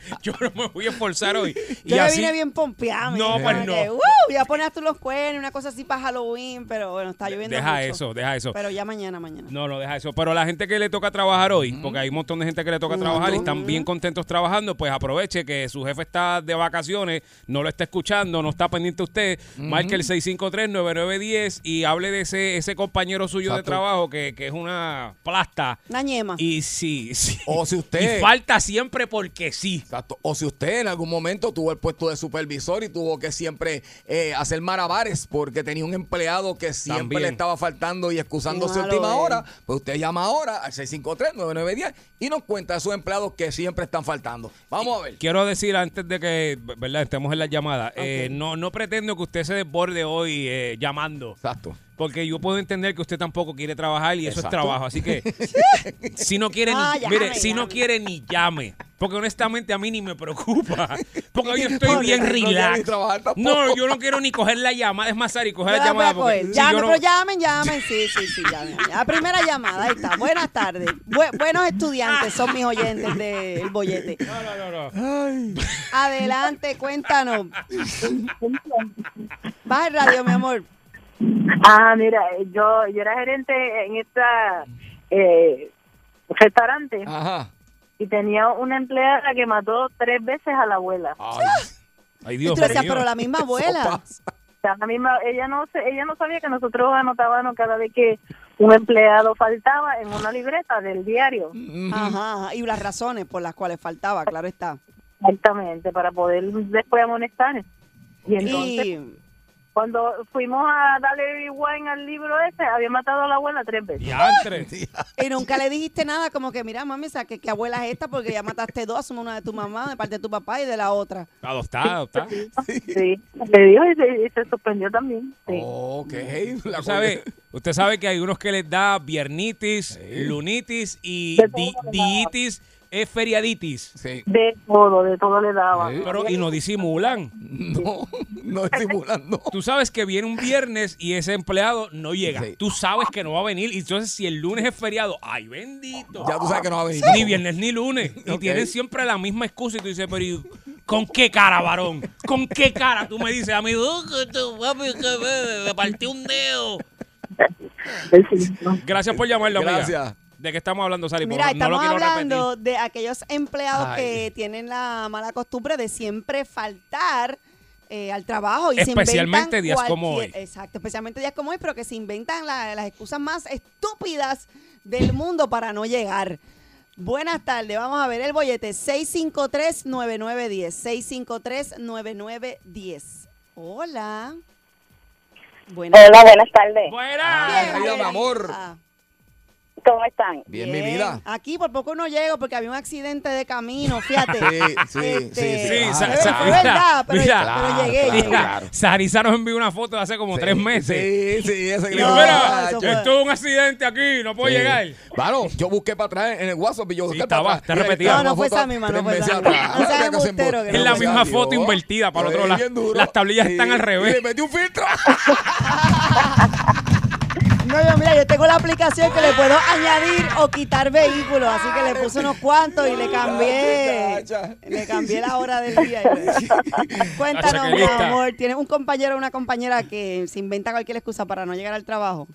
Yo no me voy a esforzar hoy. Y Yo le así- vine bien pompeada. me No, pues no. que, "Uh, ya pones tú los cuernos, una cosa así para Halloween, pero bueno, está lloviendo Deja mucho. eso, deja eso. Pero ya mañana, mañana. No, no, deja eso. Pero la gente que le toca trabajar hoy, porque hay un montón de gente que le toca trabajar y están bien contentos trabajando, pues aproveche que su jefe está de vacaciones, no lo está escuchando, no está pendiente usted. Marque el 653-9910 y hable de ese, ese compañero suyo de trabajo que, que es una plasta. Una ñema. Y sí, sí. O si usted. Y falta siempre porque sí. Exacto. O si usted en algún momento tuvo el puesto de supervisor y tuvo que siempre eh, hacer marabares porque tenía un empleado que siempre También. le estaba faltando y excusándose a malo última es. hora, pues usted llama ahora al 653-9910 y nos cuenta de esos empleados que siempre están faltando. Vamos a ver. Quiero decir antes de que, ¿verdad? Estemos en la llamada. eh, no, no pretendo que usted se desborde hoy eh, llamando. Exacto. Porque yo puedo entender que usted tampoco quiere trabajar y eso Exacto. es trabajo. Así que si no quiere Ah, ni, llame, mire, si no quiere ni llame. Porque honestamente a mí ni me preocupa. Porque hoy yo estoy bien relax. No, yo no quiero ni coger la llamada. Es más, Sari, coger Yo la llamada. Porque si Llamen, yo no- pero llamen, llamen. Sí, sí, sí, llamen. La primera llamada, ahí está. Buenas tardes. Bu- buenos estudiantes son mis oyentes del bollete. No, no, no, no. Adelante, cuéntanos. Baja el radio, mi amor. Ah, mira, yo, yo era gerente en esta eh, restaurante Ajá. y tenía una empleada que mató tres veces a la abuela. Ay, Dios mío. pero la misma abuela. la misma, ella no se- ella no sabía que nosotros anotábamos cada vez que un empleado faltaba en una libreta del diario. Ajá, ajá. Y las razones por las cuales faltaba, claro está. Exactamente, para poder después amonestar. Y entonces, Y cuando fuimos a darle rewind al libro ese, había matado a la abuela tres veces. Y nunca le dijiste nada, como que, mira, mami, o sea, que qué abuela es esta? Porque ya mataste dos, asume una de tu mamá, de parte de tu papá y de la otra. Adoptada, adoptada. Sí, le dijo y se, y se sorprendió también. Sí. Ok. La Usted sabe, usted sabe que hay unos que les da viernitis, lunitis y di- diitis, es feriaditis. Sí. De todo, de todo le daba. Sí. Pero, y no disimulan. No, no estimulando. Tú sabes que viene un viernes y ese empleado no llega. Sí. Tú sabes que no va a venir. Y entonces, si el lunes es feriado, ¡ay, bendito! Ya tú sabes que no va a venir. Ni viernes ni lunes. Y tienen siempre la misma excusa. Y tú dices, pero ¿y ¿con qué cara, varón? ¿Con qué cara? Tú me dices a mí, "Oh, que tú, papi, que me, me partí un dedo. Gracias por llamarlo, amiga. ¿De qué estamos hablando, Sari? Mira, Porque no- lo estamos hablando de aquellos empleados Ay. que tienen la mala costumbre de siempre faltar eh, al trabajo. Y Especialmente se días como hoy. Exacto, especialmente días como hoy, pero que se inventan la- las excusas más estúpidas del mundo para no llegar. Buenas tardes, vamos a ver el bollete 653-9910. 653-9910. Hola. Buenas Hola, buenas tardes. Buena. Ay, querida, mi amor. Ah, ¿Cómo están? Bien, mi vida. Aquí por poco no llego porque había un accidente de camino, fíjate. Sí, sí, Este, sí, Sí, Ah, sa- mira, verdad, pero, mira. pero Claro, llegué. claro, llegué. claro. Sarisa nos envió una foto de hace como tres meses. Sí, sí, ese Y que yo, No, mira, eso un accidente aquí, no puedo Sí. llegar. Claro, yo busqué para atrás en el WhatsApp y yo busqué Sí, para estaba- atrás. está Mira, repetida. estaba No, no fue esa misma, no tres fue meses esa misma. atrás. No seas Había que hacer embustero, que embu- Es la misma foto invertida para el otro Sí, lado. bien duro. Las tablillas Sí. están al Y revés. le metí un filtro. No, yo, mira, yo tengo la aplicación que le puedo añadir o quitar vehículos, así que le puse unos cuantos y le cambié, le cambié la hora del día. Cuéntanos, mi amor, ¿tienes un compañero o una compañera que se inventa cualquier excusa para no llegar al trabajo?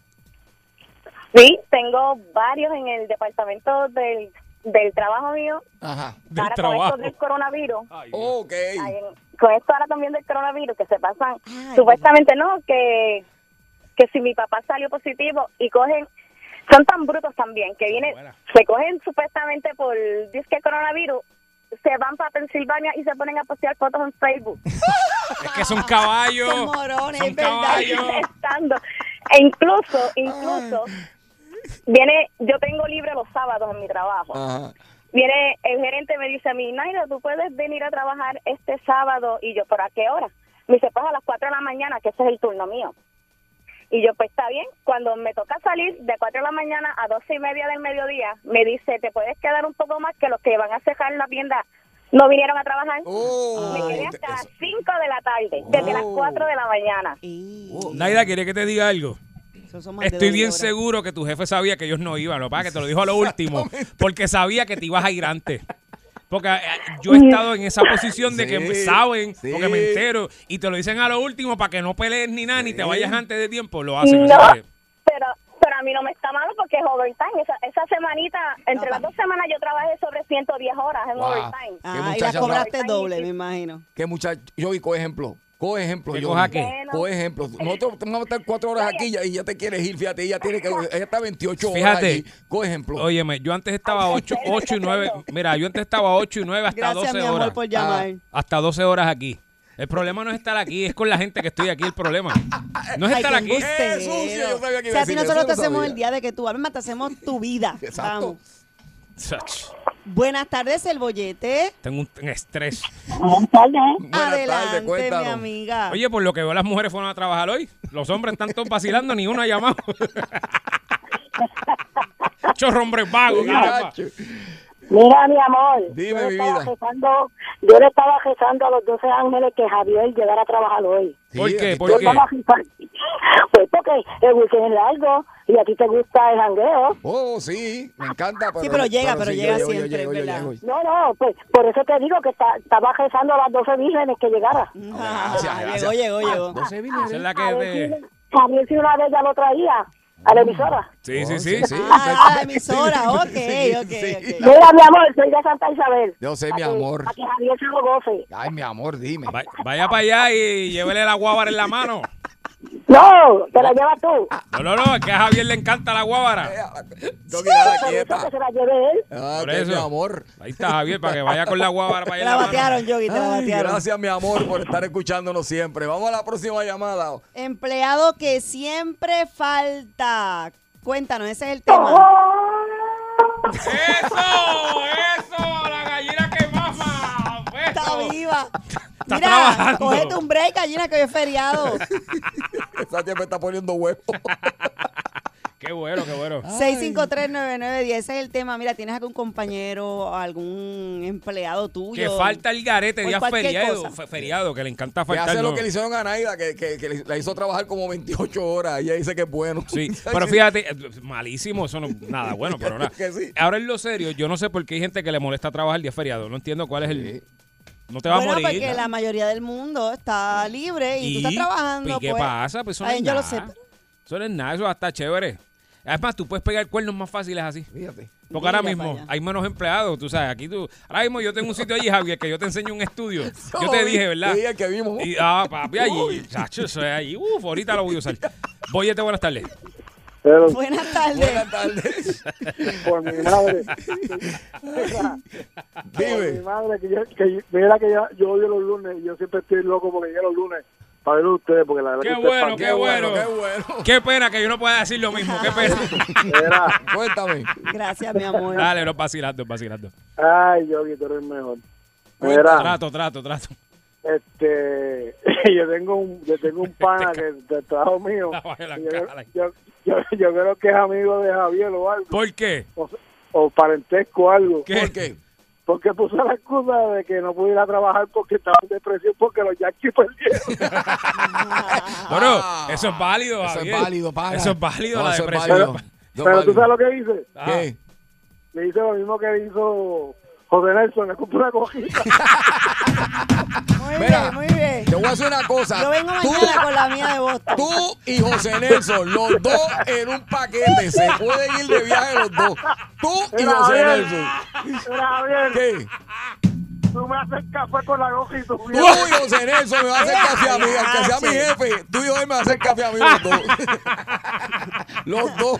Sí, tengo varios en el departamento del, del trabajo mío. Ajá. Del ahora con trabajo. esto del coronavirus. Ok. ay, en- con esto ahora también del coronavirus, que se pasan, Ay, supuestamente no, que, que si mi papá salió positivo y cogen, son tan brutos también, que vienen, Buena. se cogen supuestamente por disque coronavirus, se van para Pensilvania y se ponen a postear fotos en Facebook. Es que son caballos. Son morones, son caballos. Estando. E incluso, incluso, viene, yo tengo libre los sábados en mi trabajo. Ajá. Viene el gerente me dice a mí, Naira, tú puedes venir a trabajar este sábado y yo, ¿pero a qué hora? Me dice, pues a las 4 de la mañana, que ese es el turno mío. Y yo, pues está bien. Cuando me toca salir de 4 de la mañana a 12 y media del mediodía, me dice, te puedes quedar un poco más que los que van a cejar la tienda no vinieron a trabajar. me quedé hasta las 5 de la tarde, desde las 4 de la mañana. Naida, ¿quiere que te diga algo? Estoy bien seguro que tu jefe sabía que ellos no iban, lo que pasa que te lo dijo a lo último, porque sabía que te ibas a ir antes. Porque eh, yo he estado en esa posición de que Sí, saben, sí. porque me entero, y te lo dicen a lo último para que no pelees ni nada, ni te vayas antes de tiempo, lo hacen. No, que- pero, pero a mí no me está malo porque es overtime. Esa, esa semanita, entre las dos semanas yo trabajé sobre 110 horas en Wow. overtime. Ah, y la muchacha cobraste doble, me imagino. ¿Qué muchacho? Yo vi, coge ejemplo. Coge ejemplo. ¿Que yo? Coge ejemplo. Nosotros vamos a estar cuatro horas aquí y ya- te quieres ir. Fíjate, ella tiene que. Ella está 28 horas. Fíjate. allí. Coge ejemplo. Óyeme, yo antes estaba 8, 8 y 9. Mira, yo antes estaba 8 y 9 hasta Gracias, 12 mi amor, horas. por llamar. Hasta 12 horas aquí. El problema no es estar aquí, es con la gente que estoy aquí el problema. No es Ay, estar aquí. embustero. sucio, yo sabía que O sea, si nosotros eso, te no hacemos sabía. el día de que tú hablas, te hacemos tu vida. Exacto. Vamos. Buenas tardes, el bollete. Tengo un, un estrés. Buenas tardes. Adelante, mi cuéntanos. amiga. Oye, por lo que veo, las mujeres fueron a trabajar hoy. Los hombres están todos vacilando, ni uno ha llamado. Chorro hombres vagos. Mira, mi amor, Dime, yo, mi le estaba vida. rezando, yo le estaba rezando a los 12 ángeles que Javier llegara a trabajar hoy. ¿Por Sí, qué? ¿Por Yo qué? estaba rezando. Pues porque el weekend es largo y a ti te gusta el jangueo. Oh, sí, me encanta. Pero, Sí, pero llega, pero sí, llega yo siempre, yo. No, no, pues por eso te digo que está- estaba rezando a las 12 vírgenes que llegara. Ah, Gracias, gracias. Llegó, llegó, llegó. No sé, Esa es la que A ver de... si- Javier si una vez ya lo traía a la emisora. Sí, sí, sí. sí. Ah, la emisora, ok, Sí, ok, sí. ok. Mira, mi amor, soy de Santa Isabel. Yo sé, mi que- amor. Para que Javier se lo goce. Ay, mi amor, dime. Va- Vaya para allá y llévele la guábara en la mano. No, te la llevas tú. No, no, no, es que a Javier le encanta la guábara. Por eso quieta. que se la lleve él. Ah, Por eso. mi amor. Ahí está Javier, para que vaya con la guábara para Te allá. la batearon, Yogi, te la batearon. gracias, mi amor, por estar escuchándonos siempre. Vamos a la próxima llamada. Empleado que siempre falta. Cuéntanos, ese es el tema. ¡Eso! ¡Eso! Mira, cógete un break, gallina, que hoy es feriado. Esa tía me está poniendo huevo. ¡Qué bueno, qué bueno! 6539910, ese es el tema. Mira, ¿tienes algún compañero, algún empleado tuyo? Que falta el garete, día feriado, cosa. feriado, que le encanta Que faltar. hace lo que le hicieron a Naida, que, que, que le- la hizo trabajar como 28 horas. Ella dice que es bueno. Sí, pero fíjate, eh, malísimo, eso no nada bueno, pero nada. Que sí. Ahora en lo serio, yo no sé por qué hay gente que le molesta trabajar el día feriado. No entiendo cuál es el. No te va bueno, a morir. porque la mayoría del mundo está libre y, tú estás trabajando. ¿Y qué pues, pasa? Pues eso no es yo lo nada. sé. Eso no es nada, eso hasta chévere. Además, tú puedes pegar cuernos más fáciles así. Fíjate. Porque ahora mismo hay menos empleados, tú sabes, aquí tú... Ahora mismo yo tengo un sitio allí, Javier, que yo te enseño un estudio. Yo te dije, ¿verdad? Sí, el que vimos. Y, ah, papi, allí, chacho, eso es allí. Uf, ahorita lo voy a usar. Boyete, buenas tardes. Pero Buenas tardes. Buenas tardes. por mi madre. Mira, por mi Dime. madre, que yo, que yo- mira que yo, yo odio los lunes y yo siempre estoy loco porque llego los lunes para ver a ustedes porque la verdad Qué que bueno, qué bueno. Qué bueno. Qué pena que yo no pueda decir lo mismo, qué pena. Mira, Cuéntame. Gracias, mi amor. Dale, no vacilando, vacilando. ay, yo tú eres mejor. Mira, Trato, trato, trato. Este, yo tengo un, yo tengo un pana que del trabajo mío. Yo, yo, yo, yo creo que es amigo de Javier o algo, ¿Por qué? o, o parentesco o algo. ¿Qué? ¿Por qué? Porque puso la excusa de que no pudiera trabajar porque estaba en depresión porque los Yankees perdieron. Bueno, eso es válido, Eso es válido, para. Eso es válido, No, la depresión. válido. Pero tú sabes lo que hice. Ah, ¿Qué? Le hice lo mismo que hizo José Nelson, le compré una cojita. Muy Mira, bien, muy bien. Te voy a decir una cosa. Yo vengo Tú- mañana con la mía de Boston. Tú y José Nelson, los dos en un paquete. Se pueden ir de viaje los dos. Tú y Mira, José Javier. Nelson. Mira, Javier, ¿Qué? Tú me haces café con la cojita. Tú y José Nelson me va a hacer café a mí. Aunque sea mi jefe, tú y yo él me va a hacer café a mí los dos. los dos.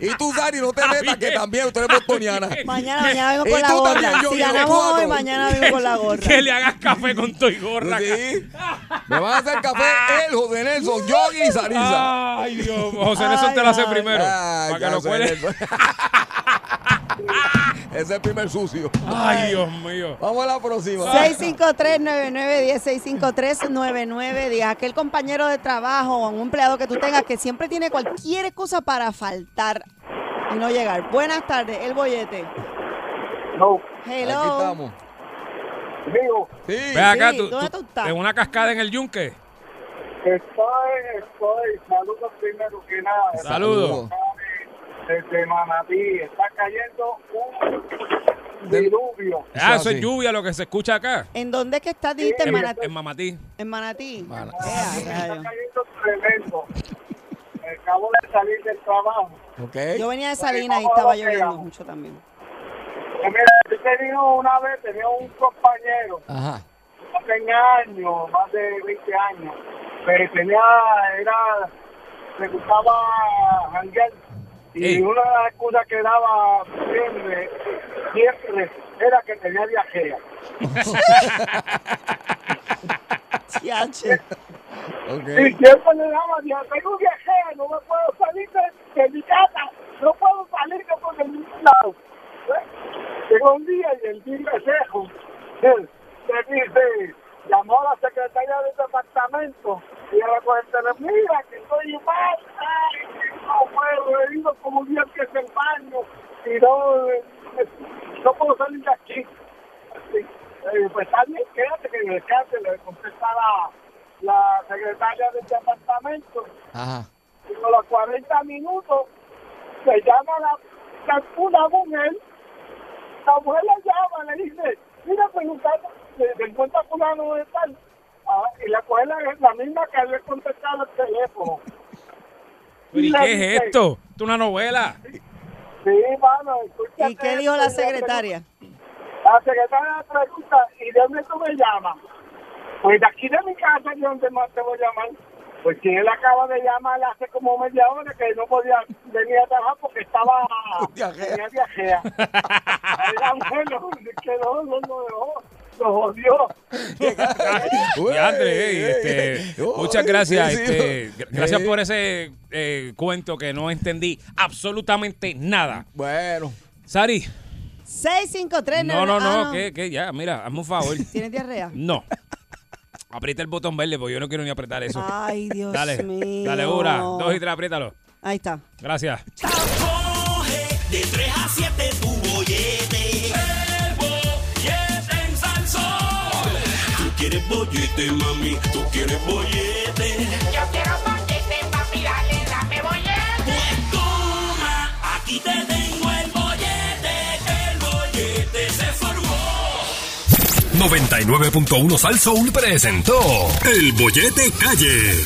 Y tú, Sari, no te metas que también tú eres bostoniana. Mañana, mañana vengo Y con la tú gorra. también, yo, si yo, ganamos cuatro. hoy, mañana vengo con la gorra. Que le hagas café con tu y gorra. Sí. Me van a hacer café él, José Nelson, Yogi y Sarisa. Ay, Dios. José Nelson te lo hace Ay, primero. Ay, para que lo José cuele. Nelson. Ese es el primer sucio. Ay, Dios mío. Vamos a la próxima. 653-9910, 653-9910. Aquel compañero de trabajo o un empleado que tú tengas que siempre tiene cualquier cosa para faltar y no llegar. Buenas tardes, el bollete. No. Hello. Aquí estamos. Digo, Sí. Ve acá, Sí, tú, ¿dónde tú- tú estás? en una cascada en el yunque. estoy, estoy, saludos primero que nada. Saludos. Desde Manatí, está cayendo un diluvio. Ah, eso es lluvia lo que se escucha acá. ¿En dónde es que estás? Dijiste en En, Manatí. en Mamatí. En Manatí. Está cayendo tremendo. Acabo de salir del trabajo. Ok. Yo venía de Salinas y estaba lloviendo mucho también. Y mira, yo tenía una vez, tenía un compañero, Ajá. hace años, más de 20 años, pero tenía, era, le gustaba janguear. Y Ey. una de las excusas que daba siempre, siempre era que tenía viajea. Chiache. Ok. Y siempre le daba, yo tengo viajea, no me puedo salir de, de mi casa, no puedo salir de por ningún lado. Llegó un día y el día Cejo le dice, llamó a la secretaria del departamento y ella con el teléfono, mira que estoy mal, ay, no puedo, he ido como un día que es el baño y no, eh, no puedo salir de aquí. Sí. Eh, pues bien, quédate que descanse, le contesta la, la secretaria del departamento Ajá. y a los 40 minutos se llama la, la- una mujer, la mujer la llama, le dice, mira, preguntando, se, se encuentra fulano de tal, Ah, y la coge la, la misma que había contestado el teléfono. ¿Pero ¿Y le qué dice, es esto? ¿Esto es una novela? Sí, mano, escúchate ¿Y qué dijo la le secretaria? La secretaria le pregunta, ¿y de dónde tú me llamas? Pues de aquí de mi casa, ¿de dónde más te voy a llamar? Pues que él acaba de llamar hace como media hora que no podía venir a trabajar porque estaba Viajea. mujer lo, que no, no, no, no, lo jodió. Y André, este, Uy, muchas gracias. este, gr- gracias por ese eh, cuento que no entendí absolutamente nada. Bueno. Sari, 653 no, no, no, ah, que, que ya, mira, hazme un favor. ¿Tienes diarrea? No. Aprieta el botón verde porque yo no quiero ni apretar eso. Ay, Dios dale, mío. dale, una, dos y tres, apriétalo. Ahí está. Gracias. Coge de 3 a 7 tu bollete. Quieres bollete, mami. Tú quieres bollete. Yo quiero bollete, papi, dale, dame bollete. Pues toma, aquí te tengo el bollete. El bollete se formó. 99.1 Sal Soul presentó El Bollete Calle.